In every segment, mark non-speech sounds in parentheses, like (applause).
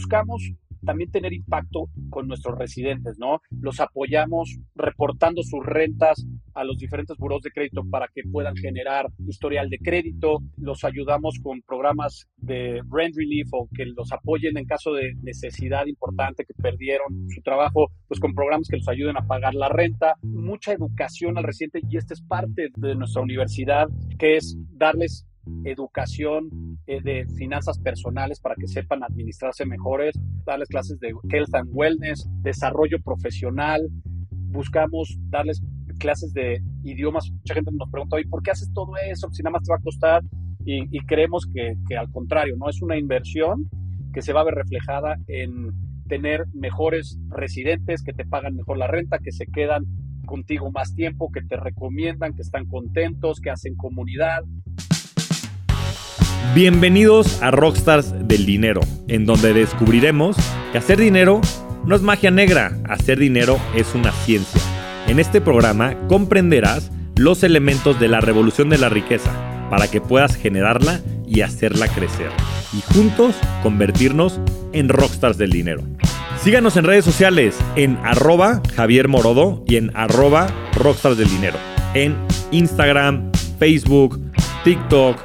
buscamos también tener impacto con nuestros residentes, ¿no? Los apoyamos reportando sus rentas a los diferentes buros de crédito para que puedan generar historial de crédito, los ayudamos con programas de rent relief o que los apoyen en caso de necesidad importante que perdieron su trabajo, pues con programas que los ayuden a pagar la renta, mucha educación al residente y esta es parte de nuestra universidad, que es darles educación eh, de finanzas personales para que sepan administrarse mejores, darles clases de health and wellness, desarrollo profesional, buscamos darles clases de idiomas. Mucha gente nos pregunta, ¿y por qué haces todo eso? Si nada más te va a costar. Y, creemos que, que, al contrario, no es una inversión que se va a ver reflejada en tener mejores residentes que te pagan mejor la renta, que se quedan contigo más tiempo, que te recomiendan, que están contentos, que hacen comunidad. Bienvenidos a Rockstars del Dinero, en donde descubriremos que hacer dinero no es magia negra, hacer dinero es una ciencia. En este programa comprenderás los elementos de la revolución de la riqueza para que puedas generarla y hacerla crecer. Y juntos convertirnos en rockstars del dinero. Síganos en redes sociales en arroba Javier Morodo y en arroba rockstars del dinero. En Instagram, Facebook, TikTok,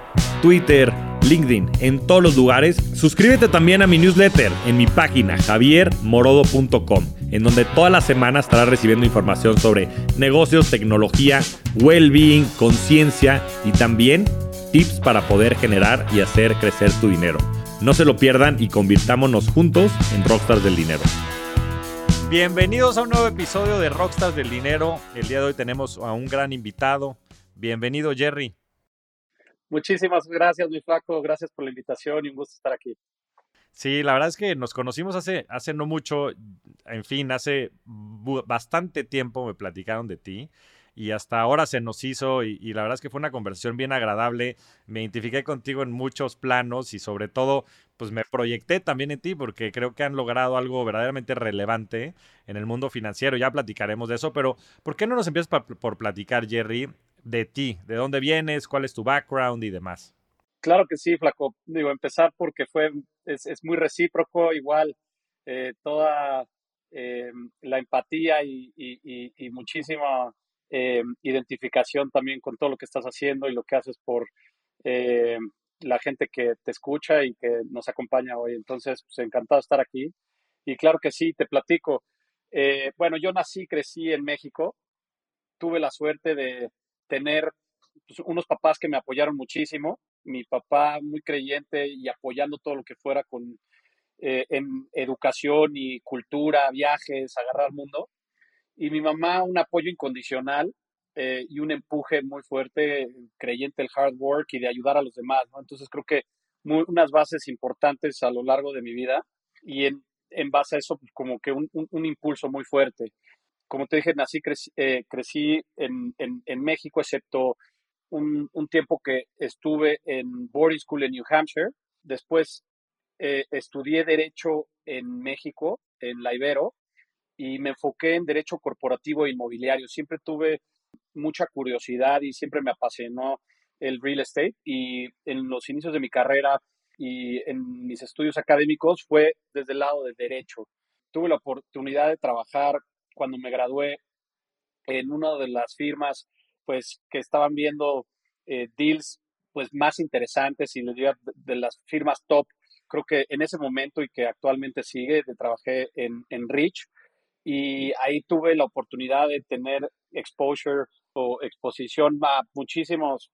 Twitter, LinkedIn, en todos los lugares. Suscríbete también a mi newsletter en mi página javiermorodo.com, en donde toda la semana estarás recibiendo información sobre negocios, tecnología, well-being, conciencia y también tips para poder generar y hacer crecer tu dinero. No se lo pierdan y convirtámonos juntos en Rockstars del Dinero. Bienvenidos a un nuevo episodio de Rockstars del Dinero. El día de hoy tenemos a un gran invitado. Bienvenido, Jerry. Muchísimas gracias, mi flaco. Gracias por la invitación y un gusto estar aquí. Sí, la verdad es que nos conocimos hace, hace no mucho, en fin, hace bastante tiempo me platicaron de ti y hasta ahora se nos hizo y, la verdad es que fue una conversación bien agradable. Me identifiqué contigo en muchos planos y sobre todo, pues me proyecté también en ti porque creo que han logrado algo verdaderamente relevante en el mundo financiero. Ya platicaremos de eso, pero ¿por qué no nos empiezas por platicar, Jerry, de ti, de dónde vienes, cuál es tu background y demás. Claro que sí, Flaco. Digo, empezar porque fue, es, muy recíproco, igual, eh, toda eh, la empatía y, muchísima eh, identificación también con todo lo que estás haciendo y lo que haces por la gente que te escucha y que nos acompaña hoy. Entonces, pues encantado de estar aquí. Y claro que sí, te platico. bueno, yo nací, crecí en México. Tuve la suerte de, tener pues, unos papás que me apoyaron muchísimo, mi papá muy creyente y apoyando todo lo que fuera con eh, en educación y cultura, viajes, agarrar mundo, y mi mamá un apoyo incondicional eh, y un empuje muy fuerte, creyente del hard work y de ayudar a los demás. Entonces creo que unas bases importantes a lo largo de mi vida y en, en base a eso, pues, como que un, un impulso muy fuerte como te dije, nací, eh, crecí, en, México, excepto un, un, tiempo que estuve en boarding school en New Hampshire. Después eh, estudié Derecho en México, en la Ibero, y me enfoqué en Derecho Corporativo e Inmobiliario. Siempre tuve mucha curiosidad y siempre me apasionó el real estate y en los inicios de mi carrera y en mis estudios académicos fue desde el lado de derecho. Tuve la oportunidad de trabajar cuando me gradué en una de las firmas, pues que estaban viendo eh, deals pues más interesantes y les digo de las firmas top, creo que en ese momento y que actualmente sigue, trabajé en, en Rich y ahí tuve la oportunidad de tener exposure o exposición a muchísimas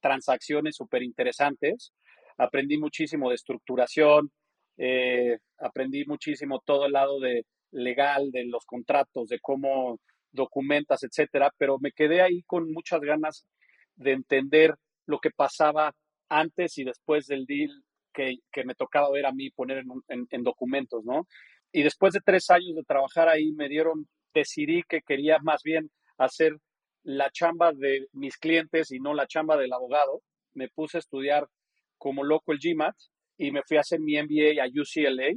transacciones súper interesantes. Aprendí muchísimo de estructuración, eh, aprendí muchísimo todo el lado de legal, de los contratos, de cómo documentas, etcétera, pero me quedé ahí con muchas ganas de entender lo que pasaba antes y después del deal que, me tocaba ver a mí poner en, documentos, ¿no? Y después de tres años de trabajar ahí, me dieron, decidí que quería más bien hacer la chamba de mis clientes y no la chamba del abogado. Me puse a estudiar como loco el GMAT y me fui a hacer mi MBA a UCLA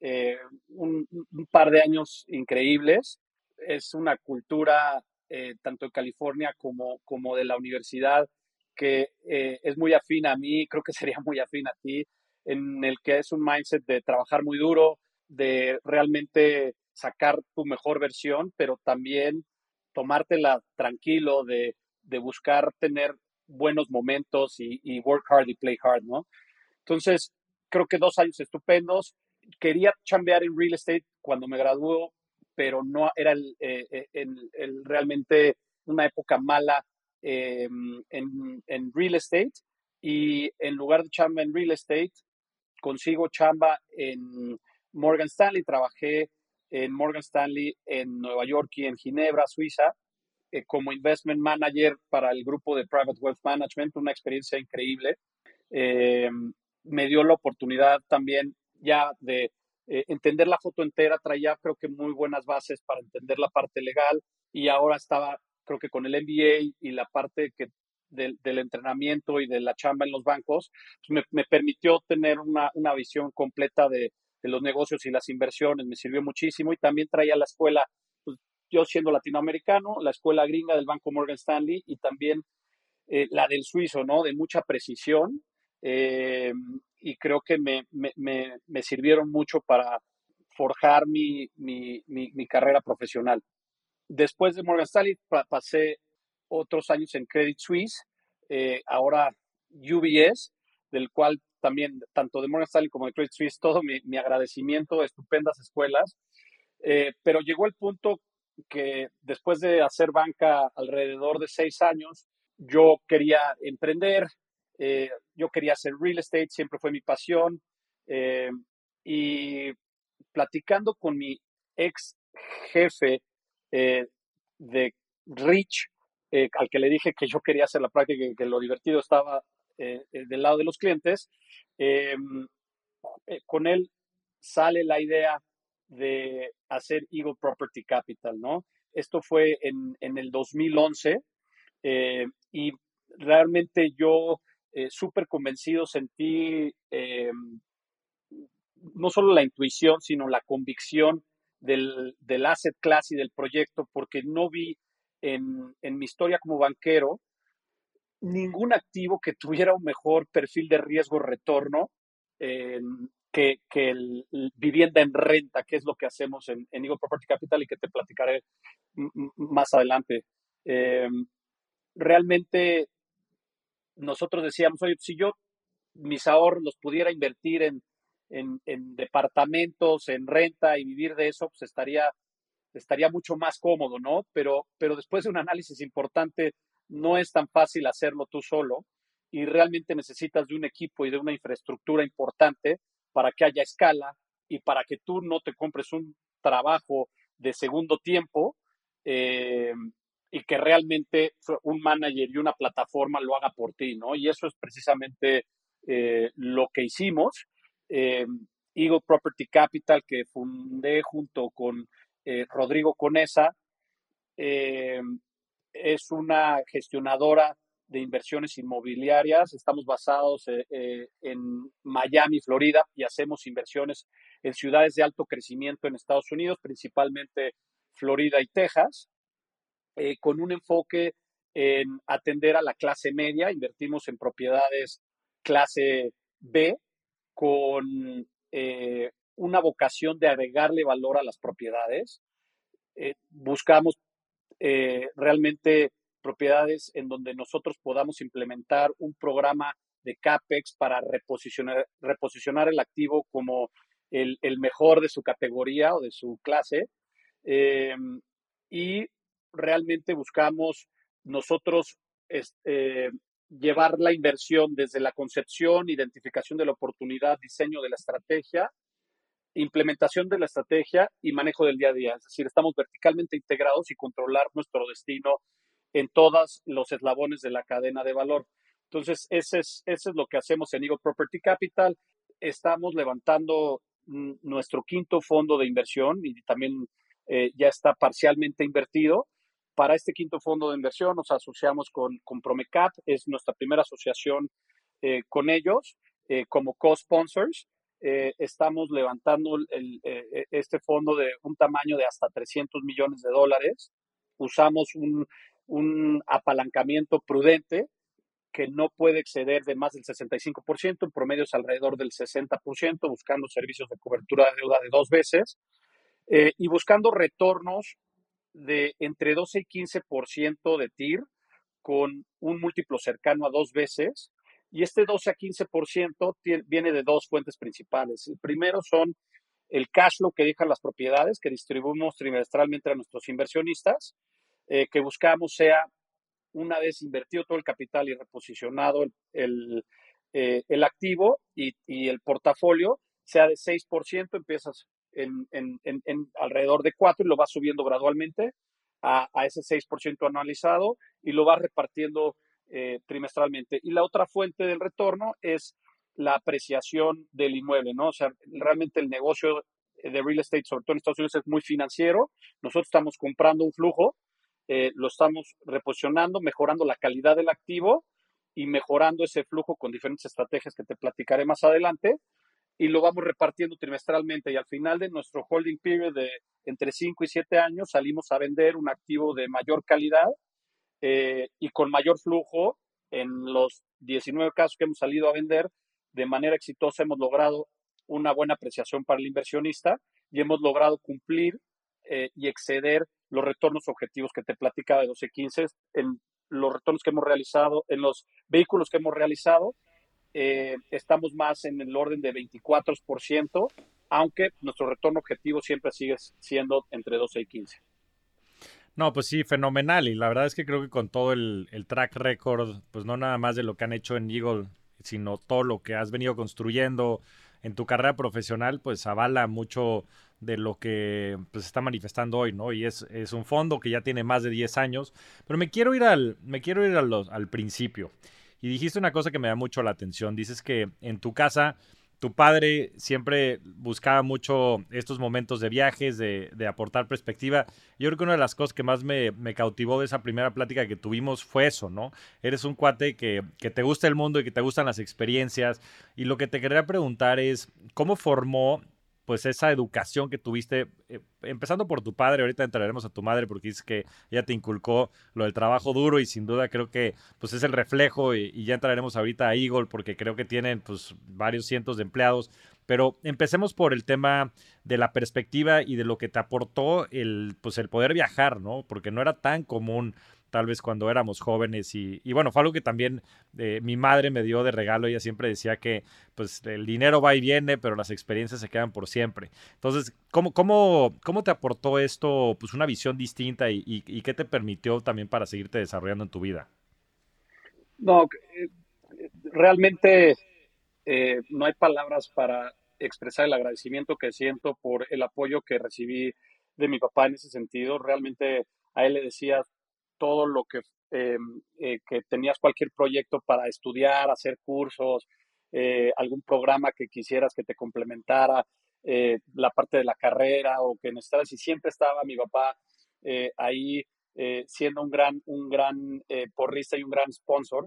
eh, un, par de años increíbles. Es una cultura eh, tanto de California como, como de la universidad que eh, es muy afín a mí, creo que (laughs) sería muy afín a ti. en el que es un mindset de trabajar muy duro, de realmente sacar tu mejor versión, pero también tomártela tranquilo, de, de buscar tener buenos momentos y, y, work hard y play hard, ¿no? Entonces, creo que dos años estupendos. Quería chambear en real estate cuando me graduó, pero no era el, eh, eh, el, realmente una época mala eh, en, en, real estate. Y en lugar de chamba en real estate, consigo chamba en Morgan Stanley. Trabajé en Morgan Stanley en Nueva York y en Ginebra, Suiza, como investment manager para el grupo de Private Wealth Management, una experiencia increíble. me dio la oportunidad también ya de eh, entender la foto entera, traía creo que muy buenas bases para entender la parte legal y ahora estaba creo que con el MBA y la parte que del, entrenamiento y de la chamba en los bancos, pues me, permitió tener una, una visión completa de, de, los negocios y las inversiones, me sirvió muchísimo y también traía la escuela, pues, yo siendo latinoamericano, la escuela gringa del Banco Morgan Stanley y también eh, la del suizo, ¿no? De mucha precisión. Eh, y creo que me, me, me, sirvieron mucho para forjar mi, mi, mi, carrera profesional. Después de Morgan Stanley pasé otros años en Credit Suisse, eh, ahora UBS, del cual también, tanto de Morgan Stanley como de Credit Suisse, todo mi, mi agradecimiento, estupendas escuelas, eh, pero llegó el punto que después de hacer banca alrededor de seis años, yo quería emprender, eh, yo quería hacer real estate, siempre fue mi pasión. Eh, y platicando con mi ex jefe eh, de Rich, al que le dije que yo quería hacer la práctica y que lo divertido estaba del lado de los clientes, con él sale la idea de hacer Eagle Property Capital, ¿no? Esto fue en, en el 2011 y realmente yo eh, súper convencido, sentí eh, no solo la intuición, sino la convicción del, del, asset class y del proyecto, porque no vi en, en mi historia como banquero ningún activo que tuviera un mejor perfil de riesgo-retorno que, que el, vivienda en renta, que es lo que hacemos en, en Eagle Property Capital y que te platicaré más adelante. realmente nosotros decíamos, oye, si yo mis ahorros los pudiera invertir en, en, departamentos, en renta y vivir de eso, pues estaría, estaría mucho más cómodo, ¿no? Pero, pero después de un análisis importante, no es tan fácil hacerlo tú solo y realmente necesitas de un equipo y de una infraestructura importante para que haya escala y para que tú no te compres un trabajo de segundo tiempo eh, y que realmente un manager y una plataforma lo haga por ti, ¿no? Y eso es precisamente eh, lo que hicimos. Eh, Eagle Property Capital, que fundé junto con eh, Rodrigo Conesa, es una gestionadora de inversiones inmobiliarias. Estamos basados en Miami, Florida, y hacemos inversiones en ciudades de alto crecimiento en Estados Unidos, principalmente Florida y Texas. Eh, con un enfoque en atender a la clase media, invertimos en propiedades clase B con eh, una vocación de agregarle valor a las propiedades. Eh, buscamos realmente propiedades en donde nosotros podamos implementar un programa de CAPEX para reposicionar, reposicionar el activo como el, el, mejor de su categoría o de su clase. y realmente buscamos nosotros este, llevar la inversión desde la concepción, identificación de la oportunidad, diseño de la estrategia, implementación de la estrategia y manejo del día a día. Es decir, estamos verticalmente integrados y controlar nuestro destino en todos los eslabones de la cadena de valor. Entonces, ese es, eso es lo que hacemos en Eagle Property Capital. Estamos levantando nuestro quinto fondo de inversión y también eh, ya está parcialmente invertido para este quinto fondo de inversión nos asociamos con, con Promecap, es nuestra primera asociación eh, con ellos eh, como co-sponsors. Eh, estamos levantando este fondo de un tamaño de hasta 300 millones de dólares. Usamos un, un apalancamiento prudente que no puede exceder de más del 65%, en promedio es alrededor del 60%, buscando servicios de cobertura de deuda de dos veces eh, y buscando retornos de entre 12 y 15% de TIR con un múltiplo cercano a dos veces. Y este 12 a 15% viene de dos fuentes principales. El primero son el cash flow que dejan las propiedades que distribuimos trimestralmente a nuestros inversionistas, eh, que buscamos sea una vez invertido todo el capital y reposicionado el, el, eh, activo y, y, el portafolio, sea de 6%, empiezas en, en, en, alrededor de 4 y lo vas subiendo gradualmente a, a ese 6% anualizado y lo vas repartiendo eh, trimestralmente. Y la otra fuente del retorno es la apreciación del inmueble, ¿no? O sea, realmente el negocio de real estate, sobre todo en Estados Unidos, es muy financiero. Nosotros estamos comprando un flujo eh, lo estamos reposicionando, mejorando la calidad del activo y mejorando ese flujo con diferentes estrategias que te platicaré más adelante y lo vamos repartiendo trimestralmente. Y al final de nuestro holding period de entre 5 y 7 años salimos a vender un activo de mayor calidad eh, y con mayor flujo. En los 19 casos que hemos salido a vender de manera exitosa hemos logrado una buena apreciación para el inversionista y hemos logrado cumplir eh, y exceder los retornos objetivos que te platicaba de 12-15, en los retornos que hemos realizado, en los vehículos que hemos realizado, eh, estamos más en el orden de 24%, aunque nuestro retorno objetivo siempre sigue siendo entre 12 y 15. No, pues sí, fenomenal. Y la verdad es que creo que con todo el, track record, pues no nada más de lo que han hecho en Eagle, sino todo lo que has venido construyendo en tu carrera profesional, pues avala mucho de lo que pues, se está manifestando hoy, ¿no? Y es, es, un fondo que ya tiene más de 10 años. Pero me quiero ir al, me quiero ir al principio. Y dijiste una cosa que me da mucho la atención. Dices que en tu casa tu padre siempre buscaba mucho estos momentos de viajes, de, aportar perspectiva. Yo creo que una de las cosas que más me, me, cautivó de esa primera plática que tuvimos fue eso, ¿no? Eres un cuate que, que, te gusta el mundo y que te gustan las experiencias. Y lo que te quería preguntar es, ¿cómo formó pues esa educación que tuviste, eh, empezando por tu padre, ahorita entraremos a tu madre porque dices que ella te inculcó lo del trabajo duro y sin duda creo que pues es el reflejo y, ya entraremos ahorita a Eagle porque creo que tienen pues varios cientos de empleados, pero empecemos por el tema de la perspectiva y de lo que te aportó el pues el poder viajar, ¿no? Porque no era tan común tal vez cuando éramos jóvenes y, bueno, fue algo que también eh, mi madre me dio de regalo, ella siempre decía que pues el dinero va y viene, pero las experiencias se quedan por siempre. Entonces, ¿cómo, cómo, cómo te aportó esto pues una visión distinta y, qué te permitió también para seguirte desarrollando en tu vida? No, eh, realmente eh, no hay palabras para expresar el agradecimiento que siento por el apoyo que recibí de mi papá en ese sentido. Realmente a él le decía, todo lo que, eh, eh, que tenías cualquier proyecto para estudiar, hacer cursos, eh, algún programa que quisieras que te complementara, la parte de la carrera o que necesitaras. Y siempre estaba mi papá ahí siendo un gran, un gran porrista y un gran sponsor.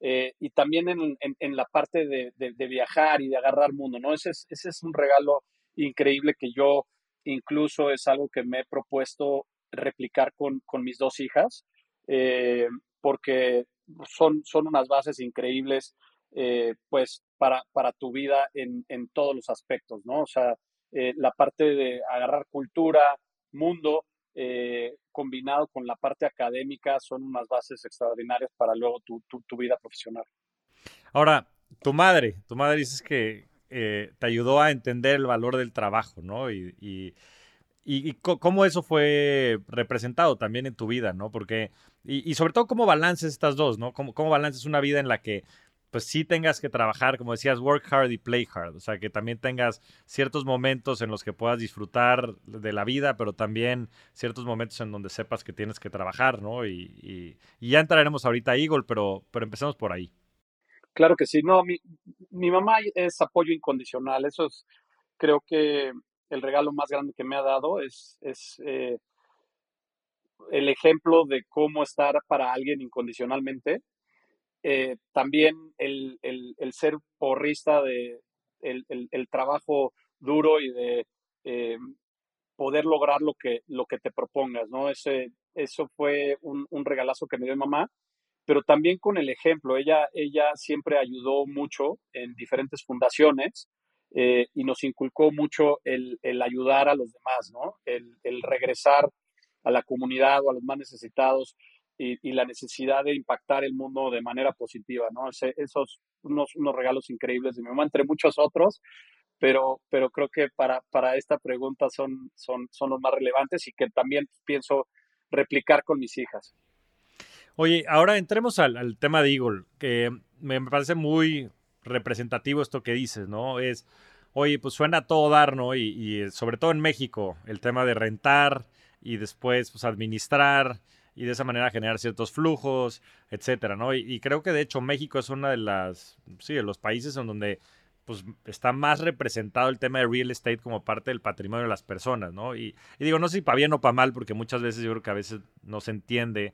y también en, en, la parte de, de, viajar y de agarrar mundo, ¿no? Ese es, ese es un regalo increíble que yo incluso es algo que me he propuesto replicar con, con mis dos hijas. Eh, porque son, son unas bases increíbles, eh, pues, para, para tu vida en, en, todos los aspectos, ¿no? O sea, eh, la parte de agarrar cultura, mundo, combinado con la parte académica, son unas bases extraordinarias para luego tu, tu, vida profesional. Ahora, tu madre, tu madre dices que te ayudó a entender el valor del trabajo, ¿no? Y, cómo eso fue representado también en tu vida, ¿no? Porque, y, sobre todo cómo balances estas dos, ¿no? Cómo, cómo balances una vida en la que pues sí tengas que trabajar, como decías, work hard y play hard, o sea, que también tengas ciertos momentos en los que puedas disfrutar de la vida, pero también ciertos momentos en donde sepas que tienes que trabajar, ¿no? Y, ya entraremos ahorita a Eagle, pero, pero empecemos por ahí. Claro que sí, no, mi, mi mamá es apoyo incondicional, eso es, creo que el regalo más grande que me ha dado es, es eh, el ejemplo de cómo estar para alguien incondicionalmente. Eh, también el, ser porrista de el, trabajo duro y de eh, poder lograr lo que, lo que te propongas, ¿no? Ese, eso fue un, regalazo que me dio mamá. pero también con el ejemplo. Ella, ella siempre ayudó mucho en diferentes fundaciones eh, y nos inculcó mucho el, ayudar a los demás, ¿no? El, regresar a la comunidad o a los más necesitados y, la necesidad de impactar el mundo de manera positiva, ¿no? esos unos, unos regalos increíbles de mi mamá, entre muchos otros, pero, pero creo que para, para esta pregunta son, son, son los más relevantes y que también pienso replicar con mis hijas. Oye, ahora entremos al, tema de Eagle, que me parece muy representativo esto que dices, ¿no? Es, oye, pues suena todo dar, ¿no? Y, sobre todo en México, el tema de rentar y después, pues, administrar y de esa manera generar ciertos flujos, etcétera, ¿no? Y, creo que de hecho México es uno de las, sí, de los países en donde pues está más representado el tema de real estate como parte del patrimonio de las personas, ¿no? Y, y digo, no sé si para bien o para mal, porque muchas veces yo creo que a veces no se entiende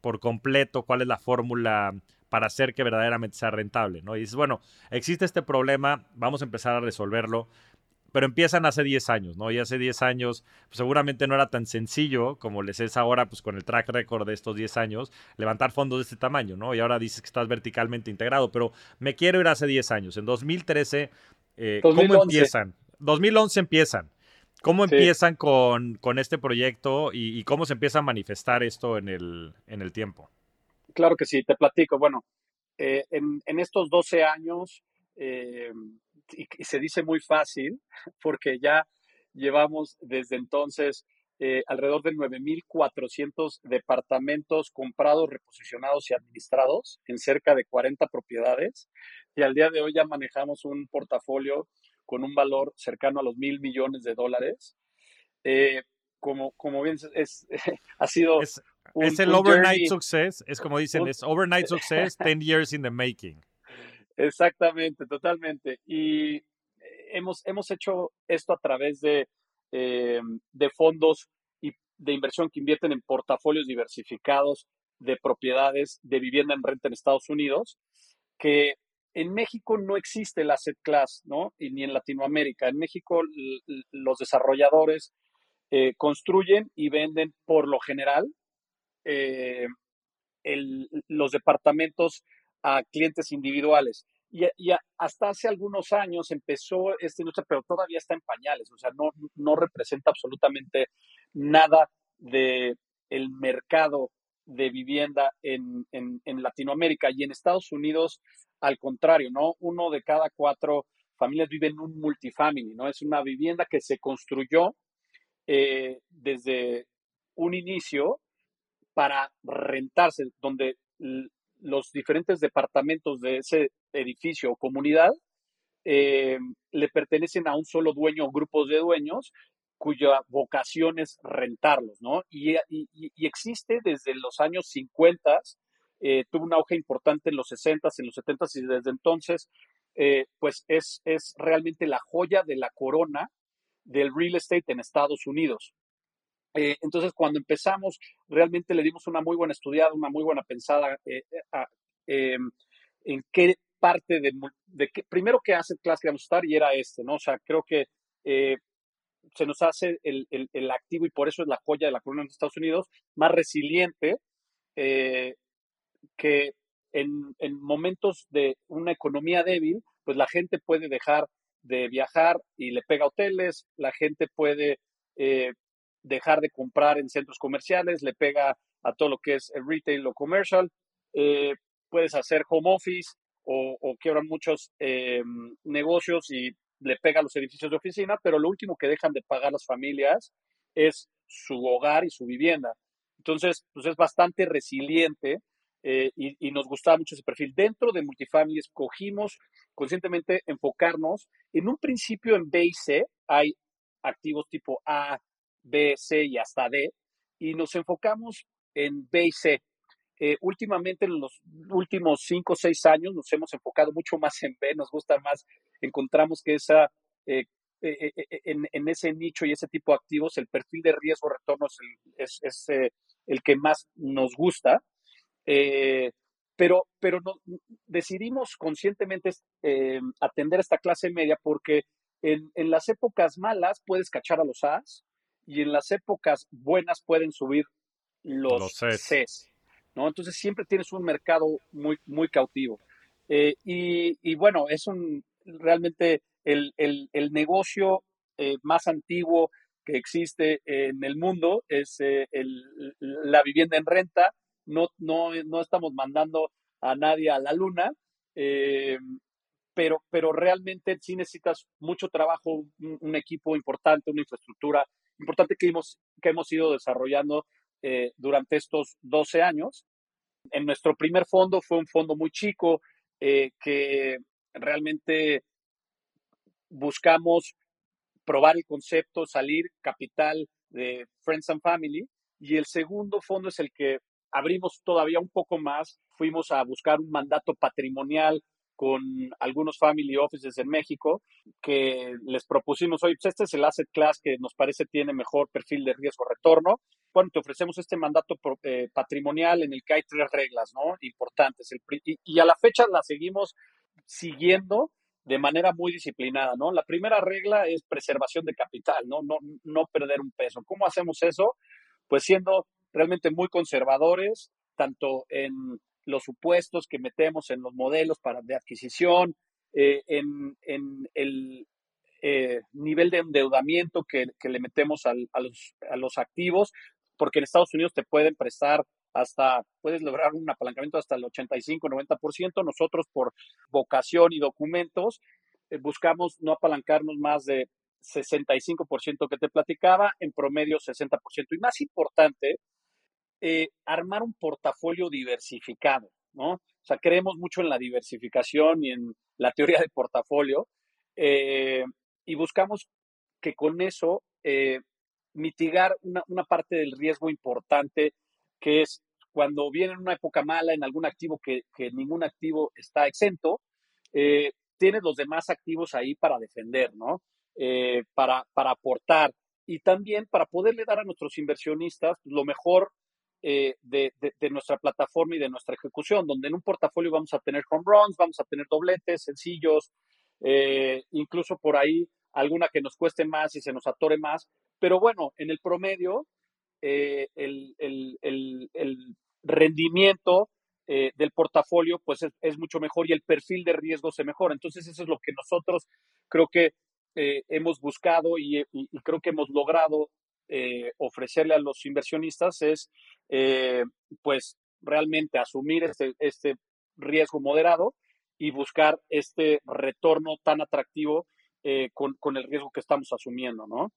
por completo cuál es la fórmula para hacer que verdaderamente sea rentable, ¿no? Y dices, bueno, existe este problema, vamos a empezar a resolverlo, pero empiezan hace 10 años, ¿no? Y hace 10 años pues, seguramente no era tan sencillo como les es ahora, pues con el track record de estos 10 años, levantar fondos de este tamaño, ¿no? Y ahora dices que estás verticalmente integrado, pero me quiero ir hace 10 años. En 2013, eh, ¿cómo empiezan? 2011 empiezan. ¿Cómo empiezan con, este proyecto y, cómo se empieza a manifestar esto en el, en el tiempo? Claro que sí, te platico. Bueno, eh, en, estos 12 años, eh, y, se dice muy fácil, (laughs) porque ya llevamos desde entonces eh, alrededor de 9.400 departamentos comprados, reposicionados y administrados en cerca de 40 propiedades. Y al día de hoy ya manejamos un portafolio con un valor cercano a los mil millones de dólares. Como, como bien es, (laughs) ha sido... el overnight success, es como dicen, es overnight (laughs) success, 10 years in the making. Exactamente, totalmente. Y hemos, hemos hecho esto a través de, eh, de fondos y de inversión que invierten en portafolios diversificados de propiedades de vivienda en renta en Estados Unidos, que en México no existe el asset class, ¿no? Y ni en Latinoamérica. En México los desarrolladores eh, construyen y venden por lo general eh, los departamentos a clientes individuales. Y, hasta hace algunos años empezó esta industria, pero todavía está en pañales, o sea, no, no representa absolutamente nada el mercado de vivienda en, en, Latinoamérica y en Estados Unidos al contrario, ¿no? Uno de cada cuatro familias vive en un multifamily, ¿no? Es una vivienda que se construyó eh, desde un inicio para rentarse, donde los diferentes departamentos de ese edificio o comunidad eh, le pertenecen a un solo dueño o grupos de dueños cuya vocación es rentarlos, ¿no? Y, existe desde los años 50 eh, tuvo un auge importante en los 60s, en los 70s y desde entonces, eh, pues es, es realmente la joya de la corona del real estate en Estados Unidos. Eh, entonces, cuando empezamos, realmente le dimos una muy buena estudiada, una muy buena pensada em, en qué parte de, de qué, primero qué hace clase queríamos estar y era este, ¿no? O sea, creo que se nos hace el, el, activo y por eso es la joya de la corona de Estados Unidos, más resiliente, eh, que en, momentos de una economía débil, pues la gente puede dejar de viajar y le pega hoteles, la gente puede eh, dejar de comprar en centros comerciales, le pega a todo lo que es el retail o commercial, eh, puedes hacer home office o, o quiebran muchos eh, negocios y le pega a los edificios de oficina, pero lo último que dejan de pagar las familias es su hogar y su vivienda. Entonces, pues es bastante resiliente eh, y, nos gustaba mucho ese perfil. Dentro de Multifamily escogimos conscientemente enfocarnos en un principio en B y hay activos tipo A, B, C y hasta D, y nos enfocamos en B y C. Eh, últimamente, en los últimos cinco o seis años, nos hemos enfocado mucho más en B, nos gusta más, encontramos que esa, eh, en, ese nicho y ese tipo de activos, el perfil de riesgo-retorno es, el que más nos gusta. Eh, pero pero no, decidimos conscientemente eh, atender esta clase media porque en, en, las épocas malas puedes cachar a los A's y en las épocas buenas pueden subir los, C's. ¿no? Entonces siempre tienes un mercado muy, muy cautivo. Eh, y, bueno, es un realmente el, negocio eh, más antiguo que existe en el mundo es eh, la vivienda en renta. No, no, no estamos mandando a nadie a la luna, pero, pero realmente sí necesitas mucho trabajo, un, equipo importante, una infraestructura importante que hemos, que hemos ido desarrollando durante estos 12 años. En nuestro primer fondo fue un fondo muy chico, eh, que realmente buscamos probar el concepto, salir capital de Friends and Family. Y el segundo fondo es el que abrimos todavía un poco más. Fuimos a buscar un mandato patrimonial con algunos family offices en México que les propusimos, oye, pues este es el asset class que nos parece tiene mejor perfil de riesgo retorno. Bueno, te ofrecemos este mandato eh, patrimonial en el que hay tres reglas, ¿no? Importantes. y, a la fecha la seguimos siguiendo de manera muy disciplinada, ¿no? La primera regla es preservación de capital, ¿no? No, no perder un peso. ¿Cómo hacemos eso? Pues siendo realmente muy conservadores, tanto en los supuestos que metemos en los modelos para de adquisición, eh, en, el eh, nivel de endeudamiento que, le metemos a, los, a, los, activos, porque en Estados Unidos te pueden prestar hasta, puedes lograr un apalancamiento hasta el 85-90%. Nosotros por vocación y documentos eh, buscamos no apalancarnos más de 65% que te platicaba, en promedio 60%. Y más importante, eh, armar un portafolio diversificado, ¿no? O sea, creemos mucho en la diversificación y en la teoría de portafolio eh, y buscamos que con eso eh, mitigar una, parte del riesgo importante que es cuando viene una época mala en algún activo que, ningún activo está exento, tienes los demás activos ahí para defender, ¿no? para, para aportar y también para poderle dar a nuestros inversionistas lo mejor eh, de, nuestra plataforma y de nuestra ejecución, donde en un portafolio vamos a tener home runs, vamos a tener dobletes, sencillos, eh, incluso por ahí alguna que nos cueste más y se nos atore más. Pero bueno, en el promedio, eh, el, rendimiento del portafolio pues es, mucho mejor y el perfil de riesgo se mejora. Entonces eso es lo que nosotros creo que hemos buscado y, creo que hemos logrado eh, ofrecerle a los inversionistas es, eh, pues, realmente asumir este, este riesgo moderado y buscar este retorno tan atractivo eh, con, el riesgo que estamos asumiendo, ¿no?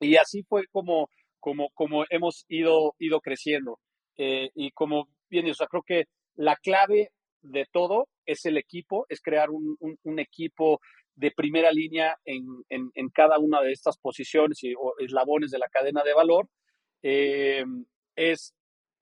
Y así fue como, como, como hemos ido, ido creciendo. y como bien, o sea, creo que la clave de todo es el equipo, es crear un, un equipo de primera línea en, en, cada una de estas posiciones y, o eslabones de la cadena de valor, eh, es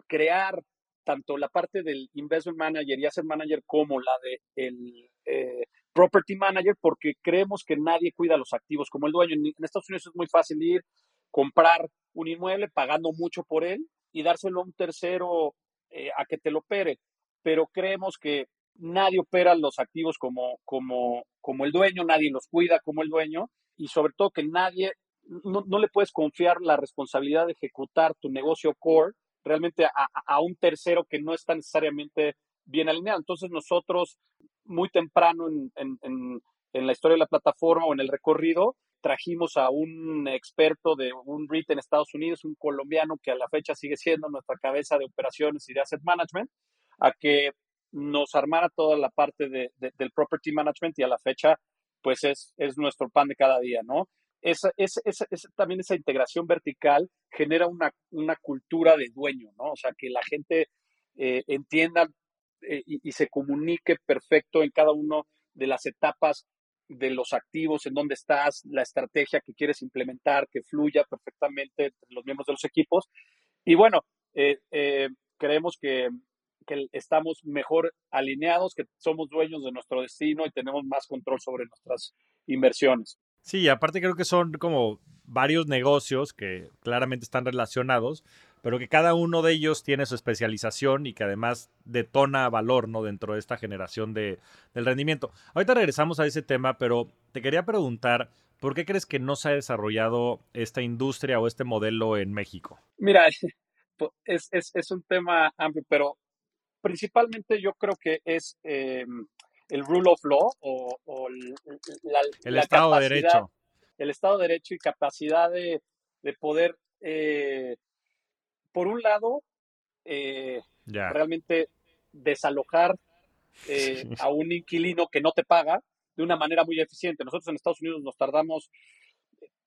crear tanto la parte del investment manager y asset manager como la de el eh, property manager, porque creemos que nadie cuida los activos como el dueño. En, Estados Unidos es muy fácil ir, comprar un inmueble pagando mucho por él y dárselo a un tercero eh, a que te lo opere. Pero creemos que nadie opera los activos como, como, como el dueño, nadie los cuida como el dueño y sobre todo que nadie, no, le puedes confiar la responsabilidad de ejecutar tu negocio core realmente a, un tercero que no está necesariamente bien alineado. Entonces nosotros muy temprano en, en, en, la historia de la plataforma o en el recorrido trajimos a un experto de un REIT en Estados Unidos, un colombiano que a la fecha sigue siendo nuestra cabeza de operaciones y de asset management, a que nos armara toda la parte de, del property management y a la fecha, pues es, es nuestro pan de cada día, ¿no? Esa, esa, también esa integración vertical genera una, una, cultura de dueño, ¿no? O sea, que la gente eh, entienda eh, y, se comunique perfecto en cada una de las etapas de los activos, en dónde estás, la estrategia que quieres implementar, que fluya perfectamente entre los miembros de los equipos. Y bueno, eh, creemos que que estamos mejor alineados, que somos dueños de nuestro destino y tenemos más control sobre nuestras inversiones. Sí, aparte creo que son como varios negocios que claramente están relacionados, pero que cada uno de ellos tiene su especialización y que además detona valor ¿no? dentro de esta generación de, del rendimiento. Ahorita regresamos a ese tema, pero te quería preguntar, ¿por qué crees que no se ha desarrollado esta industria o este modelo en México? Mira, (laughs) es, es, es, un tema amplio, pero principalmente yo creo que es em, el rule of law o, el Estado de Derecho. El Estado de Derecho y capacidad de, de poder, eh, por un lado, eh, realmente desalojar eh, (laughs) a un inquilino que no te paga de una manera muy eficiente. Nosotros en Estados Unidos nos tardamos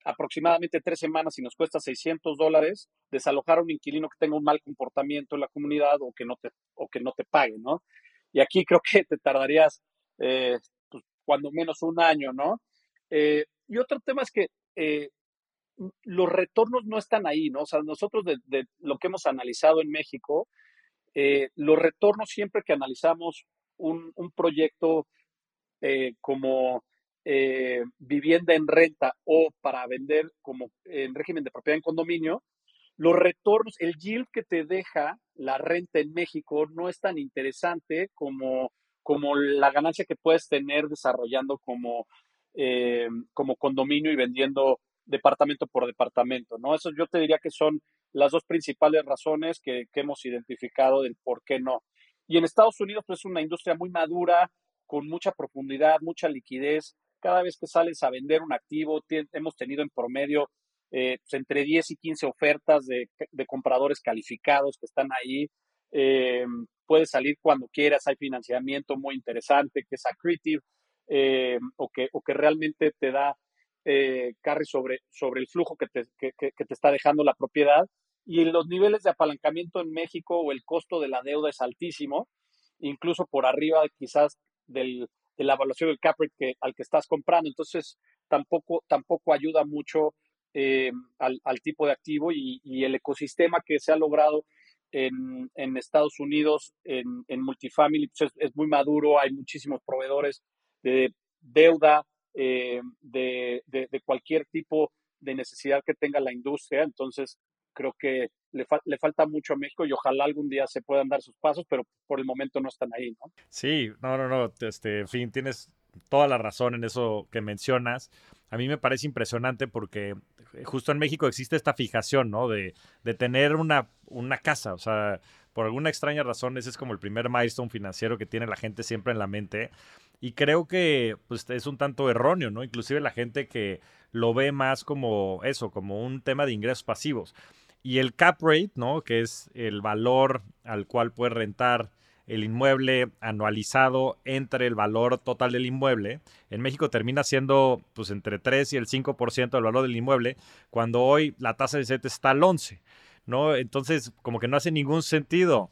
aproximadamente tres semanas y nos cuesta 600 dólares desalojar a un inquilino que tenga un mal comportamiento en la comunidad o que no te, o que no te pague, ¿no? Y aquí creo que te tardarías eh, pues, cuando menos un año, ¿no? Eh, y otro tema es que eh, los retornos no están ahí, ¿no? O sea, nosotros de, lo que hemos analizado en México, los retornos siempre que analizamos un proyecto como eh, vivienda en renta o para vender como en régimen de propiedad en condominio, los retornos, el yield que te deja la renta en México no es tan interesante como, como la ganancia que puedes tener desarrollando como, eh, como condominio y vendiendo departamento por departamento, ¿no? Eso yo te diría que son las dos principales razones que, que hemos identificado del por qué no. Y en Estados Unidos, pues es una industria muy madura, con mucha profundidad, mucha liquidez, cada vez que sales a vender un activo, hemos tenido en promedio eh, pues, entre 10 y 15 ofertas de, compradores calificados que están ahí. Eh, puedes salir cuando quieras, hay financiamiento muy interesante que es accretive eh, o, que, o que realmente te da carry sobre, sobre el flujo que te, que, te está dejando la propiedad. Y los niveles de apalancamiento en México o el costo de la deuda es altísimo, incluso por arriba quizás del, de la evaluación del cap que, al que estás comprando. Entonces, tampoco, tampoco ayuda mucho eh, al, tipo de activo y, el ecosistema que se ha logrado en, en Estados Unidos en, en multifamily pues es, muy maduro, hay muchísimos proveedores de deuda, eh, de, de, cualquier tipo de necesidad que tenga la industria. Entonces, creo que le, falta mucho a México y ojalá algún día se puedan dar sus pasos, pero por el momento no están ahí, ¿no? Sí, no, no, no, este, en fin, tienes toda la razón en eso que mencionas. A mí me parece impresionante porque justo en México existe esta fijación, ¿no? De, de tener una, una casa, o sea, por alguna extraña razón ese es como el primer milestone financiero que tiene la gente siempre en la mente. Y creo que pues, es un tanto erróneo, ¿no? Inclusive la gente que lo ve más como eso, como un tema de ingresos pasivos. Y el cap rate, ¿no? Que es el valor al cual puedes rentar el inmueble anualizado entre el valor total del inmueble. En México termina siendo pues entre 3 y el 5% del valor del inmueble, cuando hoy la tasa de CETES está al 11, ¿no? Entonces, como que no hace ningún sentido.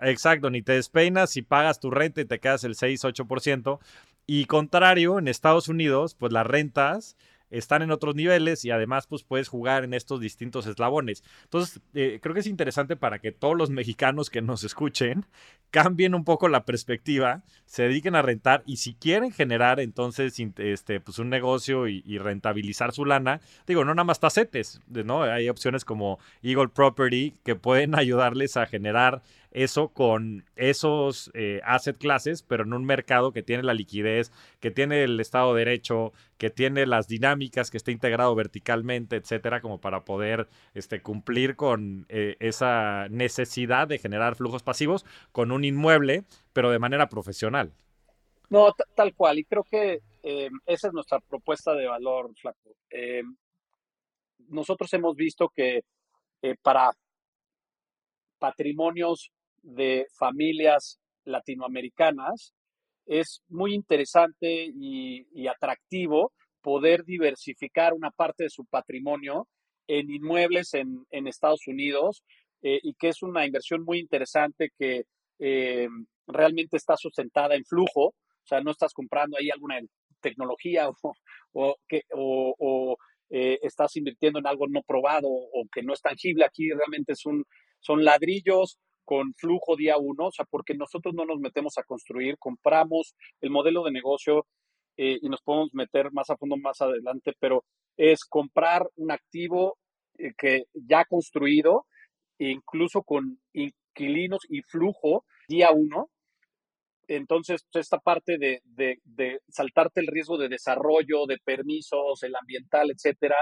Exacto, ni te despeinas y pagas tu renta y te quedas el 6-8%. Y contrario, en Estados Unidos, pues las rentas están en otros niveles y además pues puedes jugar en estos distintos eslabones. Entonces, eh, creo que es interesante para que todos los mexicanos que nos escuchen cambien un poco la perspectiva, se dediquen a rentar y si quieren generar entonces este, pues un negocio y, rentabilizar su lana, digo, no nada más tacetes, ¿no? Hay opciones como Eagle Property que pueden (laughs) ayudarles a generar eso con esos eh, asset classes, pero en un mercado que tiene la liquidez, que tiene el Estado de Derecho, que tiene las dinámicas, que está integrado verticalmente, etcétera, como para poder este, cumplir con eh, esa necesidad de generar flujos pasivos con un inmueble, pero de manera profesional. No, tal cual, y creo que eh, esa es nuestra propuesta de valor, Flaco. nosotros hemos visto que para patrimonios de familias latinoamericanas, es muy interesante y, atractivo poder diversificar una parte de su patrimonio en inmuebles en, Estados Unidos eh, y que es una inversión muy interesante que eh, realmente está sustentada en flujo, o sea, no estás comprando ahí alguna tecnología (laughs) o, que, o, eh, estás invirtiendo en algo no probado o que no es tangible. Aquí realmente es un, son ladrillos con flujo día uno, o sea, porque nosotros no nos metemos a construir, compramos el modelo de negocio eh, y nos podemos meter más a fondo más adelante, pero es comprar un activo eh, que ya construido, incluso con inquilinos y flujo día uno. Entonces, pues, esta parte de, de, saltarte el riesgo de desarrollo, de permisos, el ambiental, etcétera,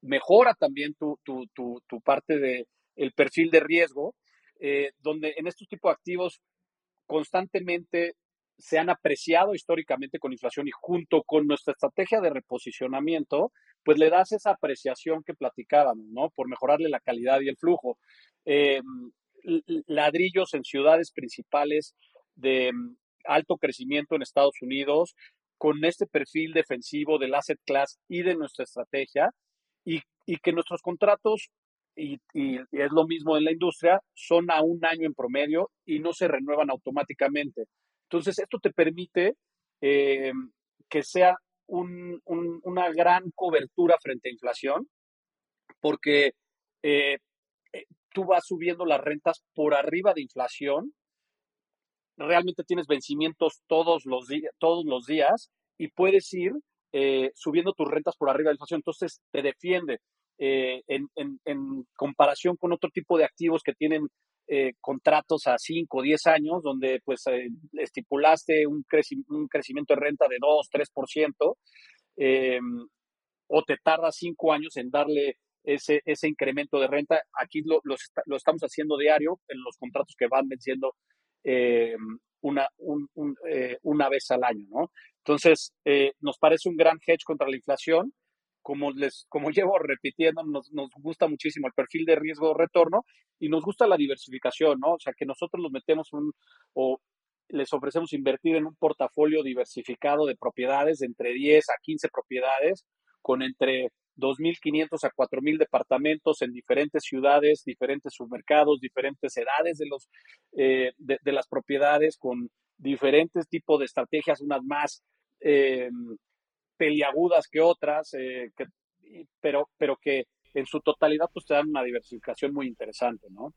mejora también tu, tu, tu, tu parte de, el perfil de riesgo, eh, donde en estos tipos de activos constantemente se han apreciado históricamente con inflación y junto con nuestra estrategia de reposicionamiento, pues le das esa apreciación que platicábamos, ¿no? Por mejorarle la calidad y el flujo. Eh, ladrillos en ciudades principales de mm, alto crecimiento en Estados Unidos, con este perfil defensivo del asset class y de nuestra estrategia, y, que nuestros contratos, y, es lo mismo en la industria, son a un año en promedio y no se renuevan automáticamente. Entonces, esto te permite eh, que sea una gran cobertura frente a inflación, porque eh, eh, tú vas subiendo las rentas por arriba de inflación, realmente tienes vencimientos todos los, todos los días y puedes ir subiendo tus rentas por arriba de inflación, entonces te defiende. En, en, comparación con otro tipo de activos que tienen eh, contratos a 5 o 10 años, donde pues eh, estipulaste un, un, crecimiento de renta de 2, 3%, eh, o te tarda 5 años en darle ese, ese incremento de renta. Aquí lo, lo, estamos haciendo diario en los contratos que van venciendo eh, una, una vez al año, ¿no? Entonces, nos parece un gran hedge contra la inflación como les, como (laughs) llevo repitiendo, nos, nos gusta muchísimo el perfil de riesgo retorno y nos gusta la diversificación, ¿no? O sea, que nosotros nos metemos un, o les ofrecemos invertir en un portafolio diversificado de propiedades de entre 10 a 15 propiedades con entre 2.500 a 4.000 departamentos en diferentes ciudades, diferentes submercados, diferentes edades de, los, eh, de, las propiedades, con diferentes tipos de estrategias, unas más eh, peliagudas que otras, eh, pero, pero que en su totalidad pues te dan una diversificación muy interesante, ¿no?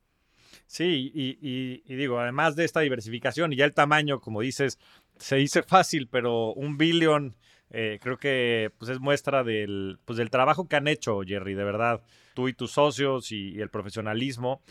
Sí, y, digo, además de esta diversificación y ya el tamaño, como dices, se dice fácil, pero un billón eh, creo que pues es muestra del, pues, del trabajo que han hecho, Jerry, de verdad, tú y tus socios y, el profesionalismo.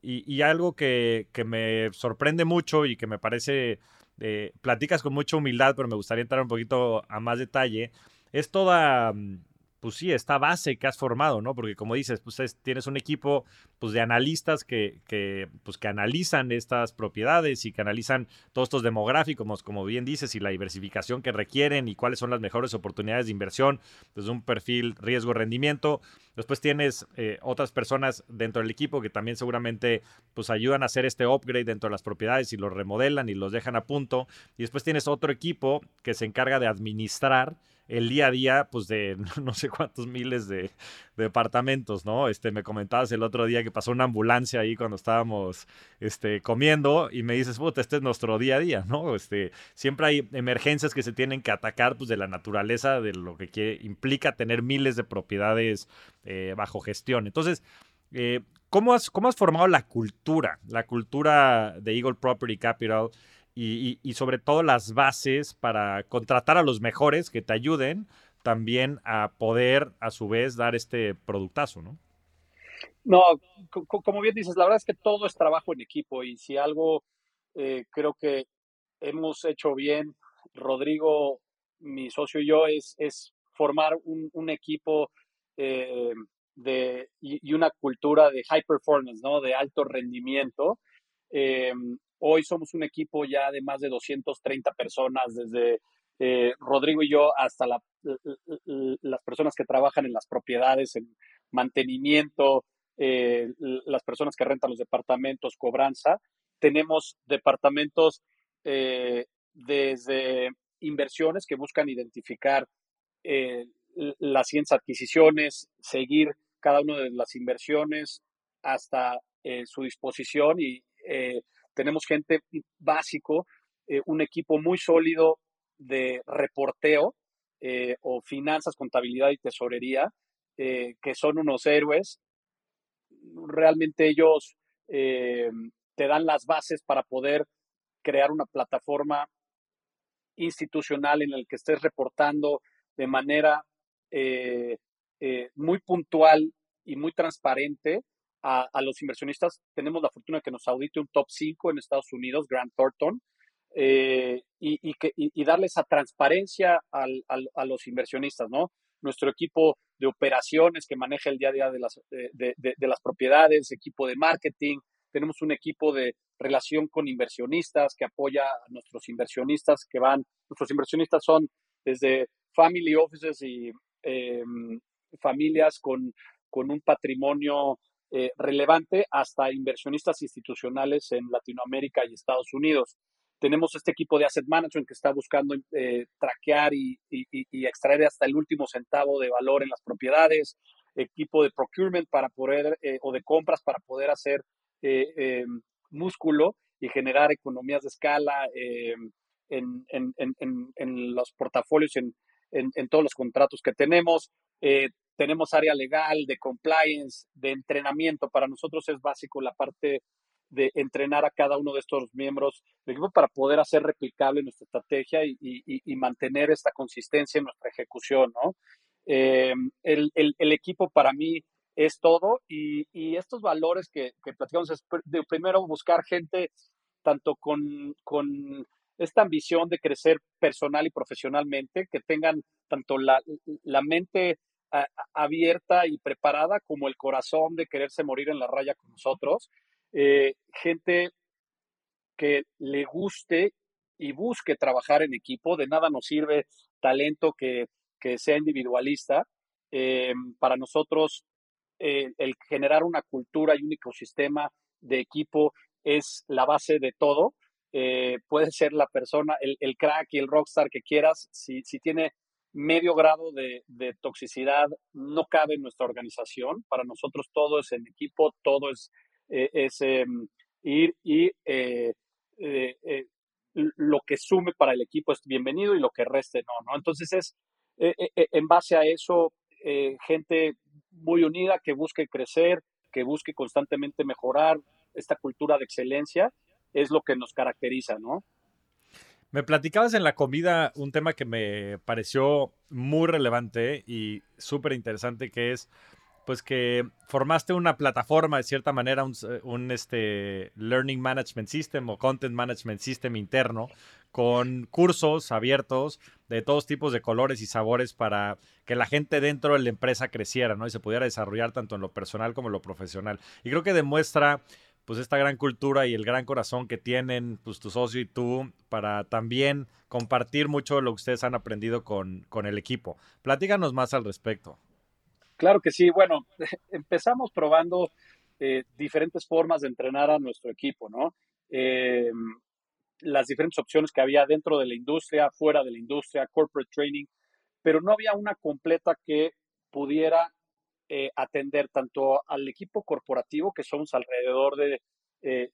Y, algo que, que, me sorprende mucho y que me parece eh, platicas con mucha humildad, pero me gustaría entrar un poquito a más detalle. Es toda mm, pues sí, esta base que has formado, ¿no? Porque como dices, pues tienes un equipo pues, de analistas que, que, pues, que analizan estas propiedades y que analizan todos estos demográficos, como bien dices, y la diversificación que requieren y cuáles son las mejores oportunidades de inversión desde un perfil riesgo-rendimiento. Después tienes eh, otras personas dentro del equipo que también seguramente pues ayudan a hacer este upgrade dentro de las propiedades y los remodelan y los dejan a punto. Y después tienes otro equipo que se encarga de administrar el día a día, pues de (laughs) no sé cuántos miles de, departamentos, ¿no? Este, me comentabas el otro día que pasó una ambulancia ahí cuando estábamos este, comiendo y me dices, puta, este es nuestro día a día, ¿no? Este, siempre hay emergencias que se tienen que atacar, pues de la naturaleza, de lo que implica tener miles de propiedades eh, bajo gestión. Entonces, eh, ¿cómo, has, ¿cómo has formado la cultura, la cultura de Eagle Property Capital? Y, sobre todo las bases para contratar a los mejores que te ayuden también a poder a su vez dar este productazo, ¿no? No, como bien dices, la verdad es que todo es trabajo en equipo y si algo eh, creo que hemos hecho bien, Rodrigo, mi socio y yo, es, es formar un, equipo eh, de, y, una cultura de high performance, ¿no? De alto rendimiento. Eh, Hoy somos un equipo ya de más de 230 personas, desde eh, Rodrigo y yo hasta las personas que trabajan en las propiedades, en mantenimiento, eh, las personas que rentan los departamentos, cobranza. Tenemos departamentos eh, desde inversiones que buscan identificar las siguientes adquisiciones, seguir cada una de las inversiones hasta su disposición y tenemos gente básico, eh, un equipo muy sólido de reporteo eh, o finanzas, contabilidad y tesorería, eh, que son unos héroes. Realmente ellos te dan las bases para poder crear una plataforma institucional en la que estés reportando de manera muy puntual y muy transparente a, los inversionistas. Tenemos la fortuna de que nos audite un top 5 en Estados Unidos, Grant Thornton, eh, y, que, y, darle esa transparencia al, a los inversionistas, ¿no? Nuestro equipo de operaciones que maneja el día a día de las, de, las propiedades, equipo de marketing, tenemos un equipo de relación con inversionistas que apoya a nuestros inversionistas que van, nuestros inversionistas son desde family offices y em, familias con, con, un patrimonio eh, relevante hasta inversionistas institucionales en Latinoamérica y Estados Unidos. Tenemos este equipo de asset management que está buscando eh, traquear y, extraer hasta el último centavo de valor en las propiedades, equipo de procurement para poder, eh, o de compras para poder hacer eh, músculo y generar economías de escala en, los portafolios, en, todos los contratos que tenemos. Tenemos área legal, de compliance, de entrenamiento. Para nosotros es básico la parte de entrenar a cada uno de estos miembros del equipo para poder hacer replicable nuestra estrategia y, mantener esta consistencia en nuestra ejecución, ¿no? Eh, el, equipo para mí es todo y, estos valores que, platicamos es de primero buscar gente tanto con, esta ambición de crecer personal y profesionalmente, que tengan tanto la, mente abierta y preparada como el corazón de quererse morir en la raya con nosotros eh, gente que le guste y busque trabajar en equipo. De nada nos sirve talento que, sea individualista. Eh, para nosotros, eh, el generar una cultura y un ecosistema de equipo es la base de todo. puede ser la persona, el, crack y el rockstar que quieras, si, si tiene medio grado de, de, toxicidad, no cabe en nuestra organización. Para nosotros todo es en equipo, todo es eh, es em, ir y eh, eh, lo que sume para el equipo es bienvenido y lo que reste no, ¿no? Entonces es en base a eso gente muy unida que busque crecer, que busque constantemente mejorar esta cultura de excelencia es lo que nos caracteriza, ¿no? Me platicabas en la comida un tema que me pareció muy relevante y súper interesante, que es pues que formaste una plataforma de cierta manera, un, este, Learning Management System o Content Management System interno con cursos abiertos de todos tipos de colores y sabores para que la gente dentro de la empresa creciera, ¿no? Y se pudiera desarrollar tanto en lo personal como en lo profesional. Y creo que demuestra pues esta gran cultura y el gran corazón que tienen pues tu socio y tú para también compartir mucho de lo que ustedes han aprendido con, con el equipo. Platíganos más al respecto. Claro que sí. Bueno, (laughs) empezamos probando eh, diferentes formas de entrenar a nuestro equipo, ¿no? Eh, las diferentes opciones que había dentro de la industria, fuera de la industria, corporate training, pero no había una completa que pudiera eh, atender tanto al equipo corporativo, que somos alrededor de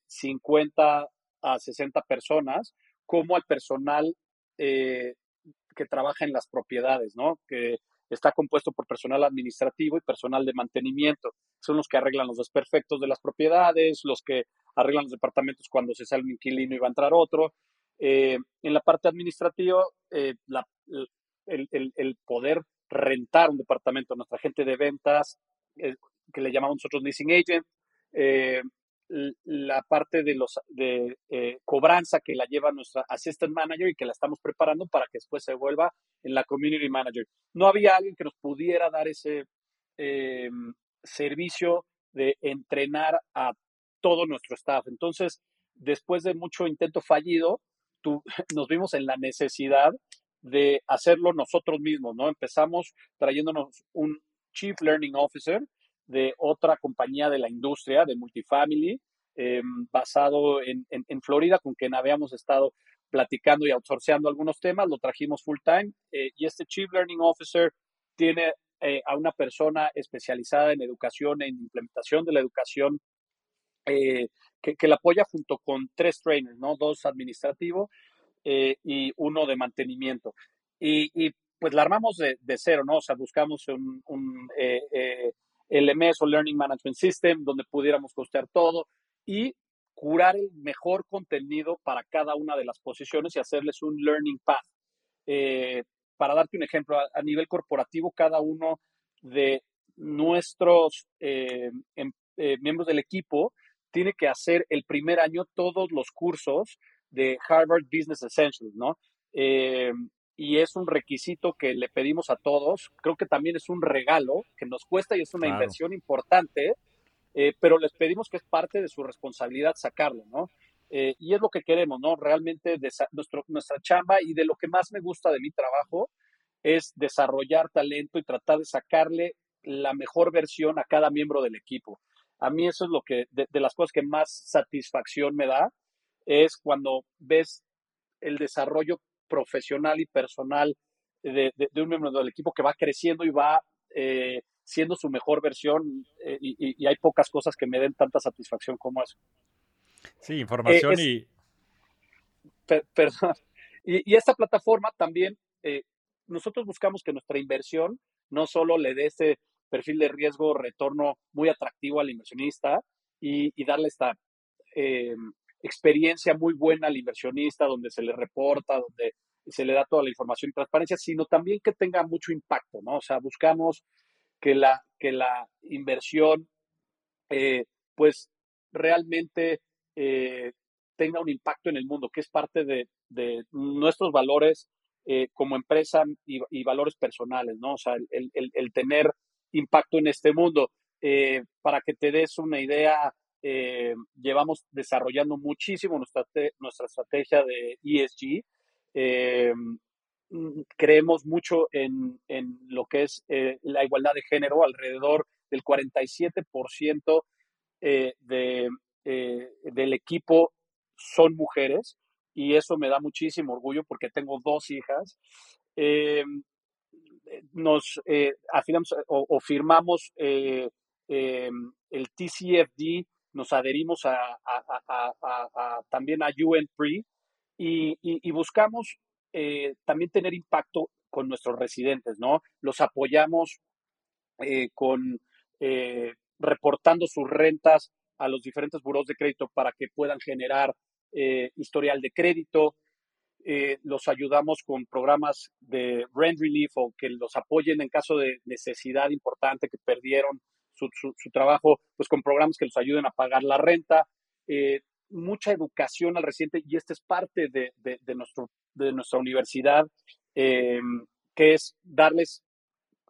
50 a 60 personas, como al personal que trabaja en las propiedades, ¿no? Que está compuesto por personal administrativo y personal de mantenimiento. Son los que arreglan los desperfectos de las propiedades, los que arreglan los departamentos cuando se sale un inquilino y va a entrar otro. Eh, en la parte administrativa, eh, el, poder rentar un departamento, nuestra gente de ventas, eh, que le llamamos nosotros leasing agent, la parte de los de eh, cobranza que la lleva nuestra assistant manager y que la estamos preparando para que después se vuelva en la community manager. No había alguien que nos pudiera dar ese eh, servicio de entrenar a todo nuestro staff. Entonces, después de mucho intento fallido, (laughs) nos vimos en la necesidad de hacerlo nosotros mismos, ¿no? Empezamos trayéndonos un Chief Learning Officer de otra compañía de la industria, de multifamily, eh, basado en, Florida, con quien habíamos estado platicando y outsourceando algunos temas, lo trajimos full time eh, y este Chief Learning Officer tiene eh, a una persona especializada en educación, en implementación de la educación, que, que la apoya junto con tres trainers, ¿no? Dos administrativos y uno de mantenimiento. Y, pues la armamos de, cero, ¿no? O sea, buscamos un, un LMS o Learning Management System, donde pudiéramos costear todo y curar el mejor contenido para cada una de las posiciones y hacerles un learning path. Eh, para darte un ejemplo, a, nivel corporativo, cada uno de nuestros eh, em, eh, miembros del equipo tiene que hacer el primer año todos los cursos de Harvard Business Essentials, ¿no? y es un requisito que le pedimos a todos. Creo que también es un regalo que nos cuesta y es una inversión importante, eh, pero les pedimos que es parte de su responsabilidad sacarlo, ¿no? Eh, y es lo que queremos, ¿no? Realmente nuestro, nuestra chamba y de lo que más me gusta de mi trabajo es desarrollar talento y tratar de sacarle la mejor versión a cada miembro del equipo. A mí eso es lo que, de, las cosas que más satisfacción me da, es cuando ves el desarrollo profesional y personal de, un miembro del equipo que va creciendo y va eh, siendo su mejor versión eh, y, hay pocas cosas que me den tanta satisfacción como eso. Sí, información eh, y... perdón. Y, esta plataforma también, nosotros buscamos que nuestra inversión no solo le dé ese perfil de riesgo retorno muy atractivo al inversionista y, darle esta experiencia muy buena al inversionista, donde se le reporta, donde se le da toda la información y transparencia, sino también que tenga mucho impacto, ¿no? O sea, buscamos que la, que la inversión, eh, pues, realmente eh, tenga un impacto en el mundo, que es parte de, nuestros valores eh, como empresa y, valores personales, ¿no? O sea, el, el tener impacto en este mundo. para que te des una idea, eh, llevamos desarrollando muchísimo nuestra, nuestra estrategia de ESG. Eh, mm, creemos mucho en, en, lo que es eh, la igualdad de género, alrededor del 47% de, del equipo son mujeres y eso me da muchísimo orgullo porque tengo dos hijas. nos afirmamos o, firmamos el TCFD nos adherimos a, también a UN Free y, buscamos eh, también tener impacto con nuestros residentes, ¿no? Los apoyamos eh, con eh, reportando sus rentas a los diferentes buros de crédito para que puedan generar historial de crédito. los ayudamos con programas de rent relief o que los apoyen en caso de necesidad importante que perdieron su, trabajo, pues con programas que los ayuden a pagar la renta, eh, mucha educación al residente y esta es parte de, nuestro, de nuestra universidad, eh, que es darles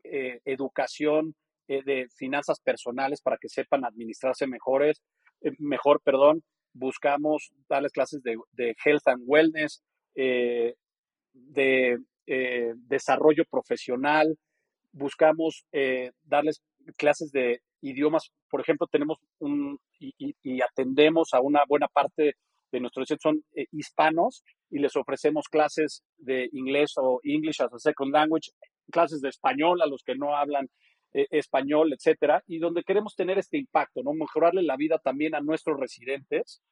eh, educación de finanzas personales para que sepan administrarse mejores, mejor, perdón. Buscamos darles clases de, de health and wellness, de desarrollo profesional, buscamos darles clases de idiomas. Por ejemplo, tenemos un y, atendemos a una buena parte de nuestros son eh, hispanos y les ofrecemos clases de inglés o English as a second language, clases de español a los que no hablan eh, español, etcétera, y donde queremos tener este impacto, ¿no? Mejorarle la vida también a nuestros residentes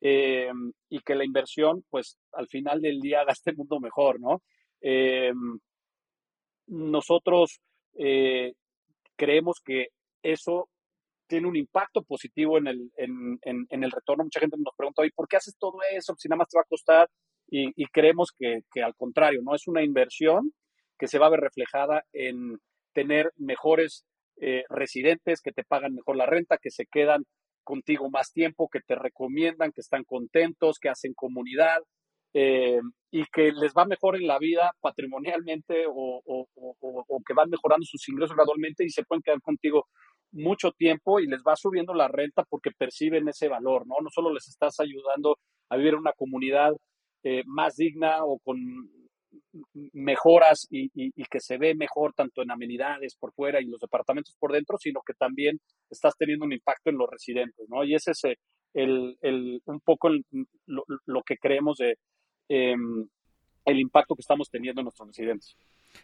eh, y que la inversión, pues, al final del día haga este mundo mejor, ¿no? nosotros creemos que eso tiene un impacto positivo en el, en, en, el retorno. Mucha gente nos pregunta, ¿y por qué haces todo eso? Si nada más te va a costar. Y, creemos que, que, al contrario, ¿no? Es una inversión que se va a ver reflejada en tener mejores eh, residentes que te pagan mejor la renta, que se quedan contigo más tiempo, que te recomiendan, que están contentos, que hacen comunidad, eh, y que les va mejor en la vida patrimonialmente o, que van mejorando sus ingresos gradualmente y se pueden quedar contigo mucho tiempo y les va subiendo la renta porque perciben ese valor, ¿no? No solo les estás ayudando a vivir en una comunidad eh, más digna o con mejoras y, que se ve mejor tanto en amenidades por fuera y los departamentos por dentro, sino que también estás teniendo un impacto en los residentes, ¿no? Y ese es eh, el, el, un poco lo que creemos de, Em, el impacto que estamos teniendo en nuestros residentes.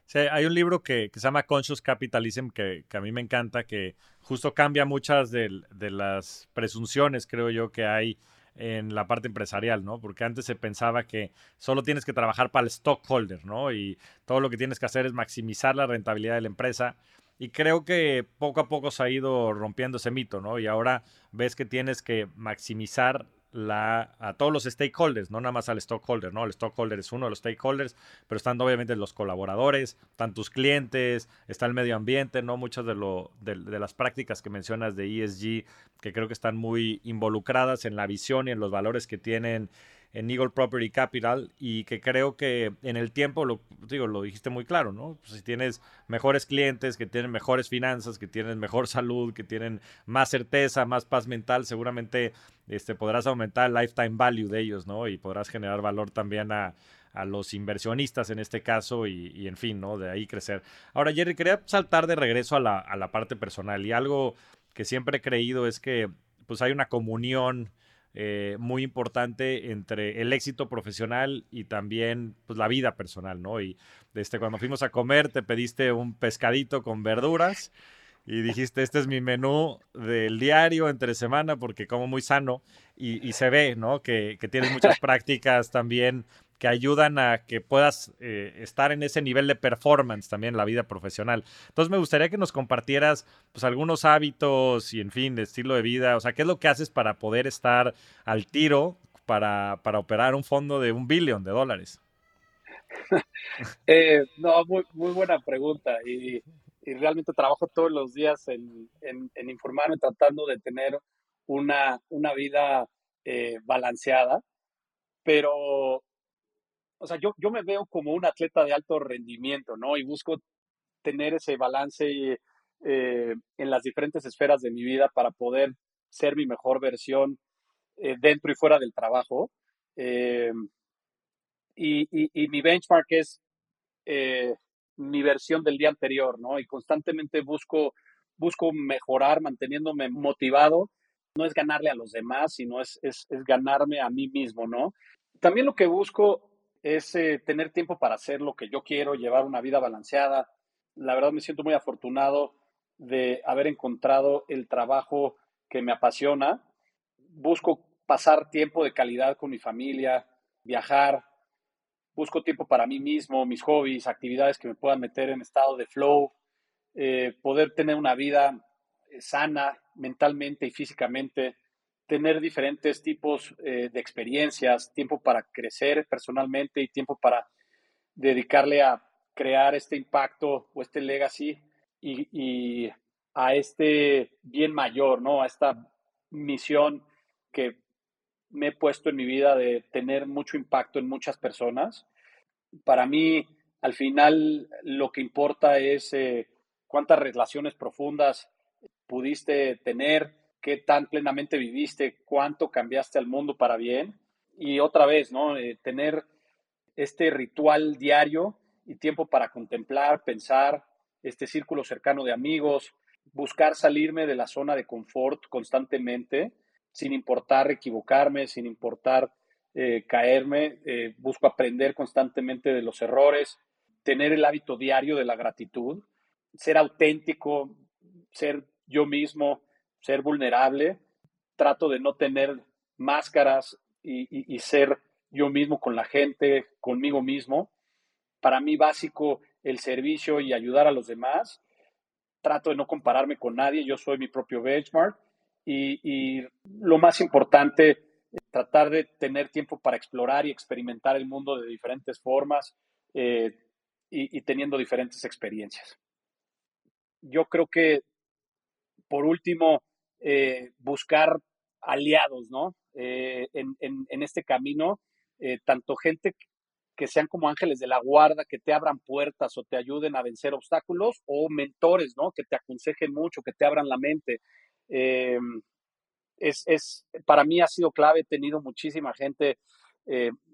Sí, hay un libro que, se llama Conscious Capitalism que, a mí me encanta, que justo cambia muchas de, las presunciones, creo yo, que hay en la parte empresarial, ¿no? Porque antes se pensaba que solo tienes que trabajar para el stockholder, ¿no? Y todo lo que tienes que hacer es maximizar la rentabilidad de la empresa. Y creo que poco a poco se ha ido rompiendo ese mito, ¿no? Y ahora ves que tienes que maximizar la, a todos los stakeholders, no nada más al stockholder, ¿no? El stockholder es uno de los stakeholders, pero están obviamente los colaboradores, están tus clientes, está el medio ambiente, ¿no? Muchas de, lo, de, las prácticas que mencionas de ESG, que creo que están muy involucradas en la visión y en los valores que tienen en Eagle Property Capital y que creo que en el tiempo, lo, digo, lo dijiste muy claro, ¿no? Pues si tienes mejores clientes, que tienen mejores finanzas, que tienen mejor (laughs) salud, que tienen más certeza, más paz mental, seguramente este, podrás aumentar el lifetime value de ellos, ¿no? Y podrás generar valor también a, a los inversionistas en este caso y, en fin, ¿no? De ahí crecer. Ahora, Jerry, quería saltar de regreso a la, a la parte personal y algo que siempre he creído es que pues hay una comunión eh, muy importante entre el éxito profesional y también pues, la vida personal, ¿no? Y desde cuando fuimos a comer te pediste un pescadito con verduras y dijiste, este es mi menú del diario entre semana porque como muy sano y, se ve, ¿no? Que, que tienes muchas (laughs) prácticas también que ayudan a que puedas eh, estar en ese nivel de performance también en la vida profesional. Entonces me gustaría que nos compartieras pues algunos hábitos y en fin, de estilo de vida, o sea, ¿qué es lo que haces para poder estar al tiro para, para operar un fondo de un billón de dólares? (laughs) Eh, no, muy, buena pregunta y, y, realmente trabajo todos los días en, en, informarme, tratando de tener una, una vida eh, balanceada, pero o sea, yo, yo me veo como un atleta de alto rendimiento, ¿no? Y busco tener ese balance eh, en las diferentes esferas de mi vida para poder ser mi mejor versión eh, dentro y fuera del trabajo. Eh, y, y, mi benchmark es mi versión del día anterior, ¿no? Y constantemente busco, busco mejorar, manteniéndome motivado. No es ganarle a los demás, sino es, es, es ganarme a mí mismo, ¿no? También lo que busco es eh, tener tiempo para hacer lo que yo quiero, llevar una vida balanceada. La verdad me siento muy afortunado de haber encontrado el trabajo que me apasiona. Busco pasar tiempo de calidad con mi familia, viajar, busco tiempo para mí mismo, mis hobbies, actividades que me puedan meter en estado de flow, eh, poder tener una vida eh, sana mentalmente y físicamente tener diferentes tipos eh, de experiencias, tiempo para crecer personalmente y tiempo para dedicarle a crear este impacto o este legacy y, a este bien mayor, ¿no? A esta misión que me he puesto en mi vida de tener mucho impacto en muchas personas. Para mí, al final, lo que importa es eh, cuántas relaciones profundas pudiste tener, qué tan plenamente viviste, cuánto cambiaste al mundo para bien. Y otra vez, ¿no? Eh, tener este ritual diario y tiempo para contemplar, pensar, este círculo cercano de amigos, buscar salirme de la zona de confort constantemente, sin importar equivocarme, sin importar eh, caerme, eh, busco aprender constantemente de los errores, tener el hábito diario de la gratitud, ser auténtico, ser yo mismo, ser vulnerable, trato de no tener máscaras y, ser yo mismo con la gente, conmigo mismo. Para mí básico el servicio y ayudar a los demás. Trato de no compararme con nadie, yo soy mi propio benchmark. Y, lo más importante, tratar de tener tiempo para explorar y experimentar el mundo de diferentes formas eh, y teniendo diferentes experiencias. Yo creo que, por último, eh, buscar aliados, ¿no? Eh, en, este camino, eh, tanto gente que sean como ángeles de la guarda, que te abran puertas o te ayuden a vencer obstáculos, o mentores, ¿no? Que te aconsejen mucho, que te abran la mente. es, para mí ha sido clave, he tenido muchísima gente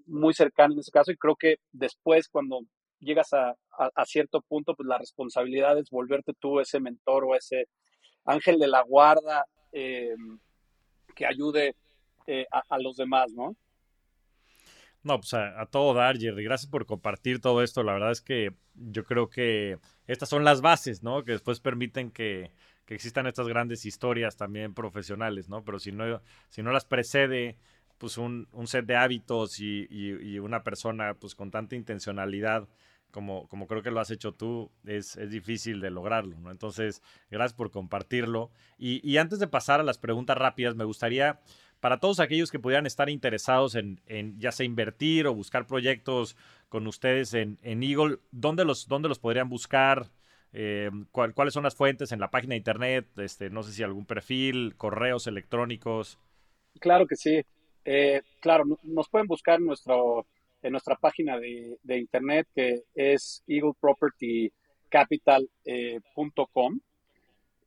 muy cercana en ese caso y creo que después cuando llegas a, a, cierto punto, pues la responsabilidad es volverte tú ese mentor o ese ángel de la guarda eh, que ayude eh, a, los demás, ¿no? No, pues a, todo dar. Gracias por compartir todo esto. La verdad es que yo creo que estas son las bases, ¿no? Que después permiten que, existan estas grandes historias también profesionales, ¿no? Pero si no, si no las precede pues un, set de hábitos y, y, una persona pues con tanta intencionalidad como, como creo que lo has hecho tú, es, es difícil de lograrlo, ¿no? Entonces, gracias por compartirlo. Y, y, antes de pasar a las preguntas rápidas, me gustaría, para todos aquellos que pudieran estar interesados en, en ya sea invertir o buscar proyectos con ustedes en, en Eagle, ¿dónde los, dónde los podrían buscar? Eh, ¿Cuáles son las fuentes en la página de internet? Este, no sé si algún perfil, correos electrónicos. Claro que sí. Eh, claro, nos pueden buscar en, nuestro, en nuestra página de, internet que es eaglepropertycapital.com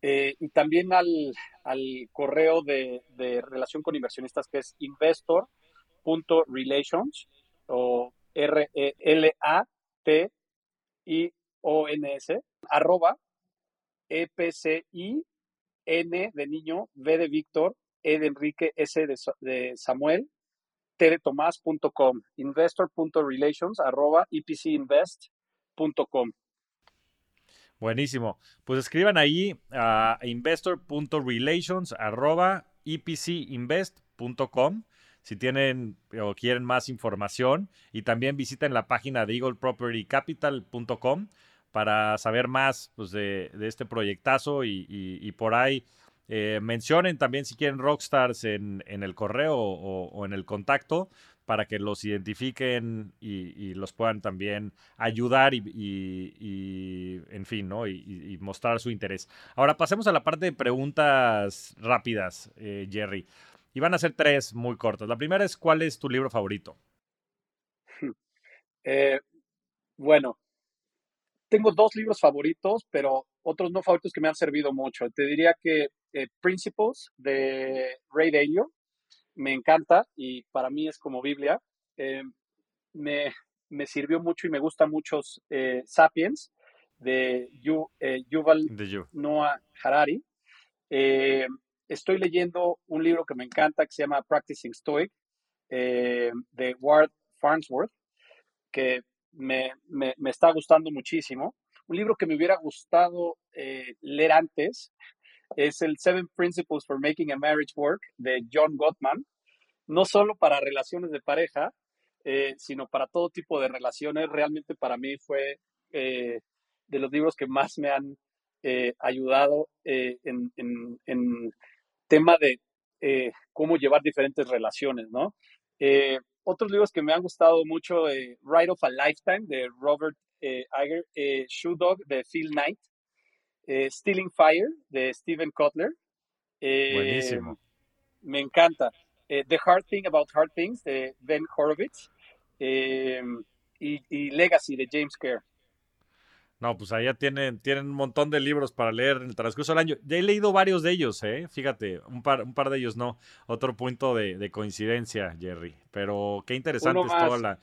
eh, y también al, correo de, relación con inversionistas que es investor.relations o R-E-L-A-T-I-O-N-S arroba E-P-C-I N de niño, V de Víctor, E de Enrique, S de, Samuel, T de Tomás.com, investor.relations arroba epcinvest.com. Buenísimo. Pues escriban ahí a investor.relations arroba epcinvest.com si tienen o quieren más información y también visiten la página de eaglepropertycapital.com para saber más pues, de, este proyectazo y, por ahí eh, mencionen también si quieren rockstars en, el correo o, en el contacto para que los identifiquen y, los puedan también ayudar y, en fin, ¿no? Y, mostrar su interés. Ahora pasemos a la parte de preguntas rápidas, eh, Jerry. Y van a ser tres muy cortas. La primera es, ¿cuál es tu libro favorito? (laughs) Eh, bueno, tengo dos libros favoritos, pero otros no favoritos que me han servido mucho. Te diría que eh, Principles de Ray Dalio me encanta y para mí es como Biblia. Eh, me, sirvió mucho y me gusta mucho eh, Sapiens de Yuval Noah Harari. estoy leyendo un libro que me encanta que se llama Practicing Stoic de Ward Farnsworth, que me, está gustando muchísimo. Un libro que me hubiera gustado eh, leer antes es el Seven Principles for Making a Marriage Work de John Gottman, no solo para relaciones de pareja, eh, sino para todo tipo de relaciones. Realmente para mí fue eh, de los libros que más me han ayudado en, en, tema de cómo llevar diferentes relaciones, ¿no? Otros libros que me han gustado mucho, eh, Ride of a Lifetime de Robert eh, Iger, eh, Shoe Dog de Phil Knight, eh, Stealing Fire de Steven Kotler. Buenísimo. Me encanta. The Hard Thing About Hard Things de Ben Horowitz y, Legacy de James Kerr. No, pues allá tienen, tienen un montón de libros para leer en el transcurso del año. Ya he leído varios de ellos, ¿eh? Fíjate, un par, un par de ellos no. Otro punto de, coincidencia, Jerry. Pero qué interesante es toda la,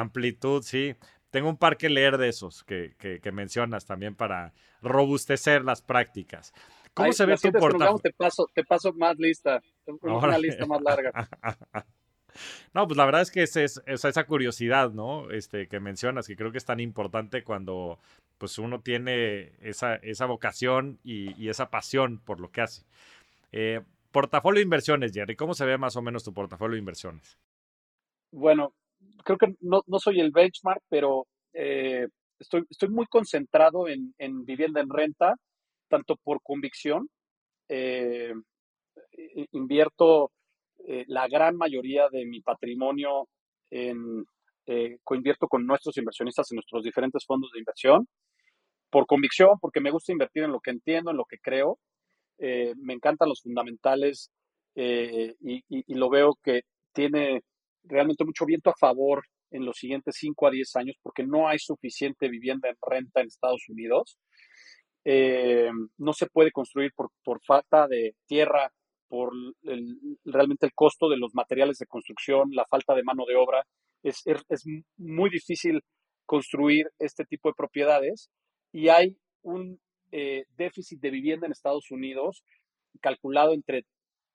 amplitud, sí. Tengo un par que leer de esos que, mencionas también para robustecer las prácticas. ¿Cómo se ve tu portafolio? Te paso, te paso más lista, una lista más larga. (laughs) No, pues la verdad es que es, esa curiosidad, ¿no? Este, que mencionas, que creo que es tan importante cuando pues uno tiene esa, esa vocación y, esa pasión por lo que hace. Eh, portafolio de inversiones, Jerry, ¿cómo se ve más o menos tu portafolio de inversiones? Bueno, creo que no, soy el benchmark, pero eh, estoy, estoy muy concentrado en, vivienda en renta, tanto por convicción. Eh, invierto la gran mayoría de mi patrimonio en, coinvierto con nuestros inversionistas en nuestros diferentes fondos de inversión por convicción, porque me gusta invertir en lo que entiendo, en lo que creo. Eh, me encantan los fundamentales eh, y, lo veo que tiene realmente mucho viento a favor en los siguientes 5 a 10 años porque no hay suficiente vivienda en renta en Estados Unidos. Eh, no se puede construir por, falta de tierra, por realmente el costo de los materiales de construcción, la falta de mano de obra. es muy difícil construir este tipo de propiedades y hay un eh, déficit de vivienda en Estados Unidos calculado entre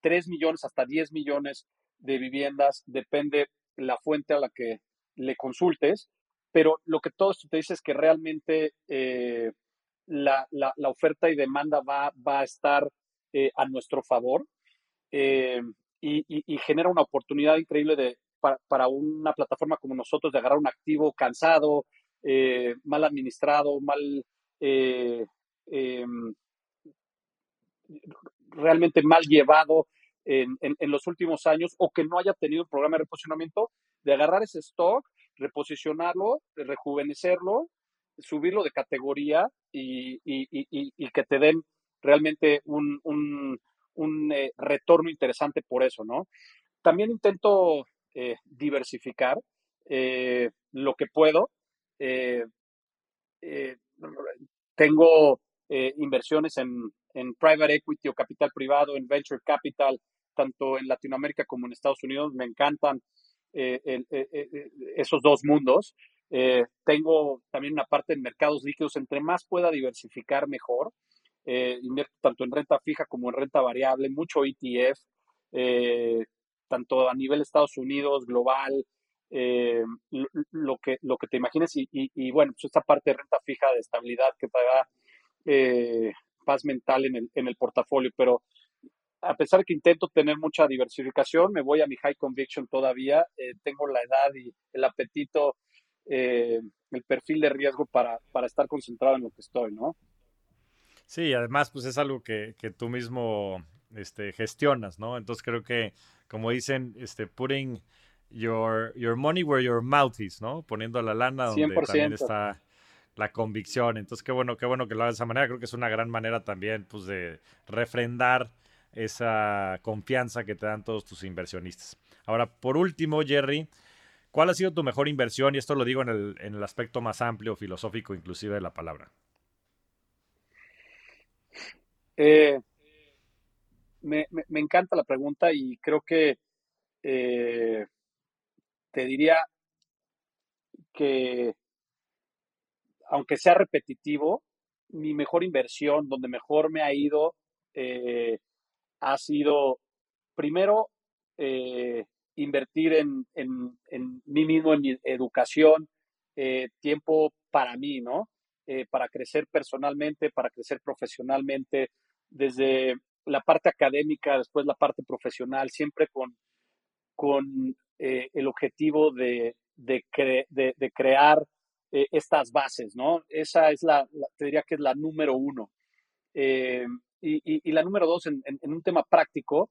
3 millones hasta 10 millones de viviendas, depende la fuente a la que le consultes, pero lo que todo esto te dice es que realmente eh, la, oferta y demanda va, va a estar eh, a nuestro favor y, genera una oportunidad increíble de, para, una plataforma como nosotros de agarrar un activo cansado, eh, mal administrado, mal, eh, em, realmente mal llevado en, los últimos años o que no haya tenido un programa de reposicionamiento, de agarrar ese stock, reposicionarlo, rejuvenecerlo, subirlo de categoría y, que te den realmente un, un, eh, retorno interesante por eso, ¿no? también intento diversificar lo que puedo. tengo inversiones en, en private equity o capital privado, en venture capital, tanto en Latinoamérica como en Estados Unidos. Me encantan eh, eh, eh, esos dos mundos. tengo también una parte en mercados líquidos. Entre más pueda diversificar, mejor. Invierto tanto en renta fija como en renta variable, mucho ETF, tanto a nivel Estados Unidos, global, lo, que, lo que te imagines. Y, bueno, pues esta parte de renta fija de estabilidad que te da paz mental en el, en el portafolio. Pero a pesar de que intento tener mucha diversificación, me voy a mi high conviction todavía. Eh, tengo la edad y el apetito, eh, el perfil de riesgo para, para, estar concentrado en lo que estoy, ¿no? Sí, además, pues es algo que, que tú mismo este, gestionas, ¿no? Entonces creo que, como dicen, este, putting your, your money where your mouth is, ¿no? Poniendo la lana donde también está la convicción. Entonces, qué bueno, qué bueno que lo hagas de esa manera. Creo que es una gran manera también, pues, de refrendar esa confianza que te dan todos tus inversionistas. Ahora, por último, Jerry, ¿cuál ha sido tu mejor inversión? Y esto lo digo en el, en el aspecto más amplio, filosófico inclusive de la palabra. Eh, me, encanta la pregunta y creo que eh, te diría que, aunque sea repetitivo, mi mejor inversión, donde mejor me ha ido, eh, ha sido, primero, invertir en, mí mismo, en mi educación, tiempo para mí, ¿no? Eh, para crecer personalmente, para crecer profesionalmente, desde la parte académica, después la parte profesional, siempre con, con el objetivo de, de, crear estas bases, ¿no? Esa es la, te diría que es la número uno. Y, la número dos, en, un tema práctico,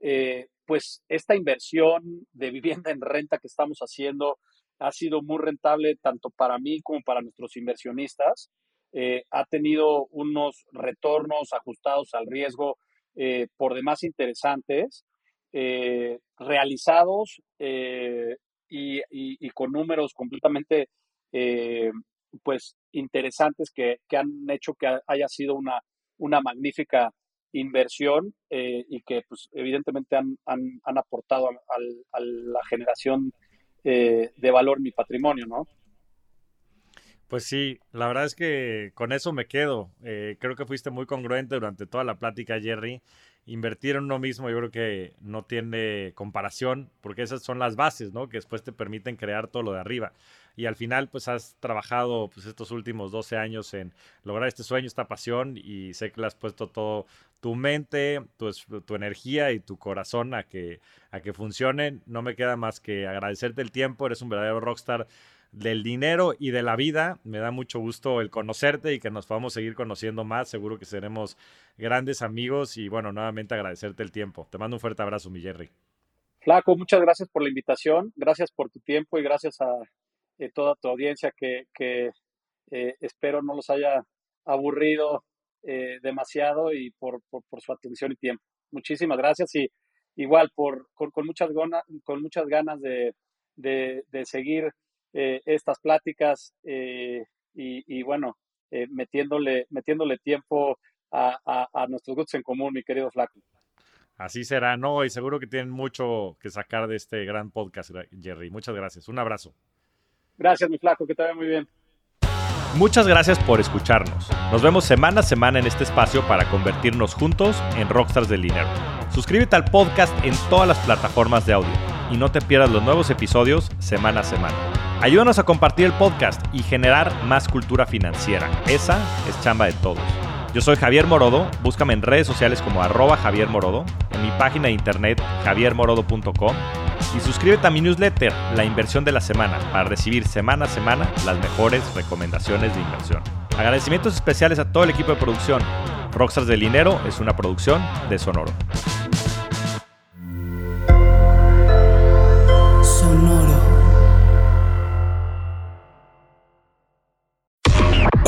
eh, pues esta inversión de vivienda en renta que estamos haciendo ha sido muy rentable tanto para mí como para nuestros inversionistas. Eh, ha tenido unos retornos ajustados al riesgo eh, por demás interesantes, realizados y, con números completamente pues interesantes que, que, han hecho que haya sido una una magnífica inversión eh, y que pues, evidentemente han, aportado a, la generación eh, de valor mi patrimonio, ¿no? Pues sí, la verdad es que con eso me quedo. Eh, creo que fuiste muy congruente durante toda la plática, Jerry. Invertir en uno mismo yo creo que no tiene comparación, porque esas son las bases, ¿no? Que después te permiten crear todo lo de arriba y al final pues has trabajado pues estos últimos 12 años en lograr este sueño, esta pasión y sé que le has puesto todo tu mente, tu, tu energía y tu corazón a que, a que funcionen. No me queda más que agradecerte el tiempo, eres un verdadero rockstar del dinero y de la vida. Me da mucho gusto el conocerte y que nos podamos seguir conociendo más. Seguro que seremos grandes amigos y bueno, nuevamente agradecerte el tiempo. Te mando un fuerte abrazo, mi Jerry. Flaco, muchas gracias por la invitación, gracias por tu tiempo y gracias a, eh, toda tu audiencia que, eh, espero no los haya aburrido eh, demasiado y por, su atención y tiempo. Muchísimas gracias y igual por, con, muchas, con muchas ganas de, seguir estas pláticas y, bueno, metiéndole, metiéndole tiempo a, a, nuestros gustos en común, mi querido Flaco. Así será, no, y seguro que tienen mucho que sacar de este gran podcast, Jerry. Muchas gracias. Un abrazo. Gracias, mi flaco, que te vaya muy bien. Muchas gracias por escucharnos. Nos vemos semana a semana en este espacio para convertirnos juntos en rockstars del dinero. Suscríbete al podcast en todas las plataformas de audio y no te pierdas los nuevos episodios semana a semana. Ayúdanos a compartir el podcast y generar más cultura financiera. Esa es chamba de todos. Yo soy Javier Morodo, búscame en redes sociales como arroba Javier Morodo, en mi página de internet javiermorodo.com y suscríbete a mi newsletter, La Inversión de la Semana, para recibir semana a semana las mejores recomendaciones de inversión. Agradecimientos especiales a todo el equipo de producción. Rockstars del Dinero es una producción de Sonoro.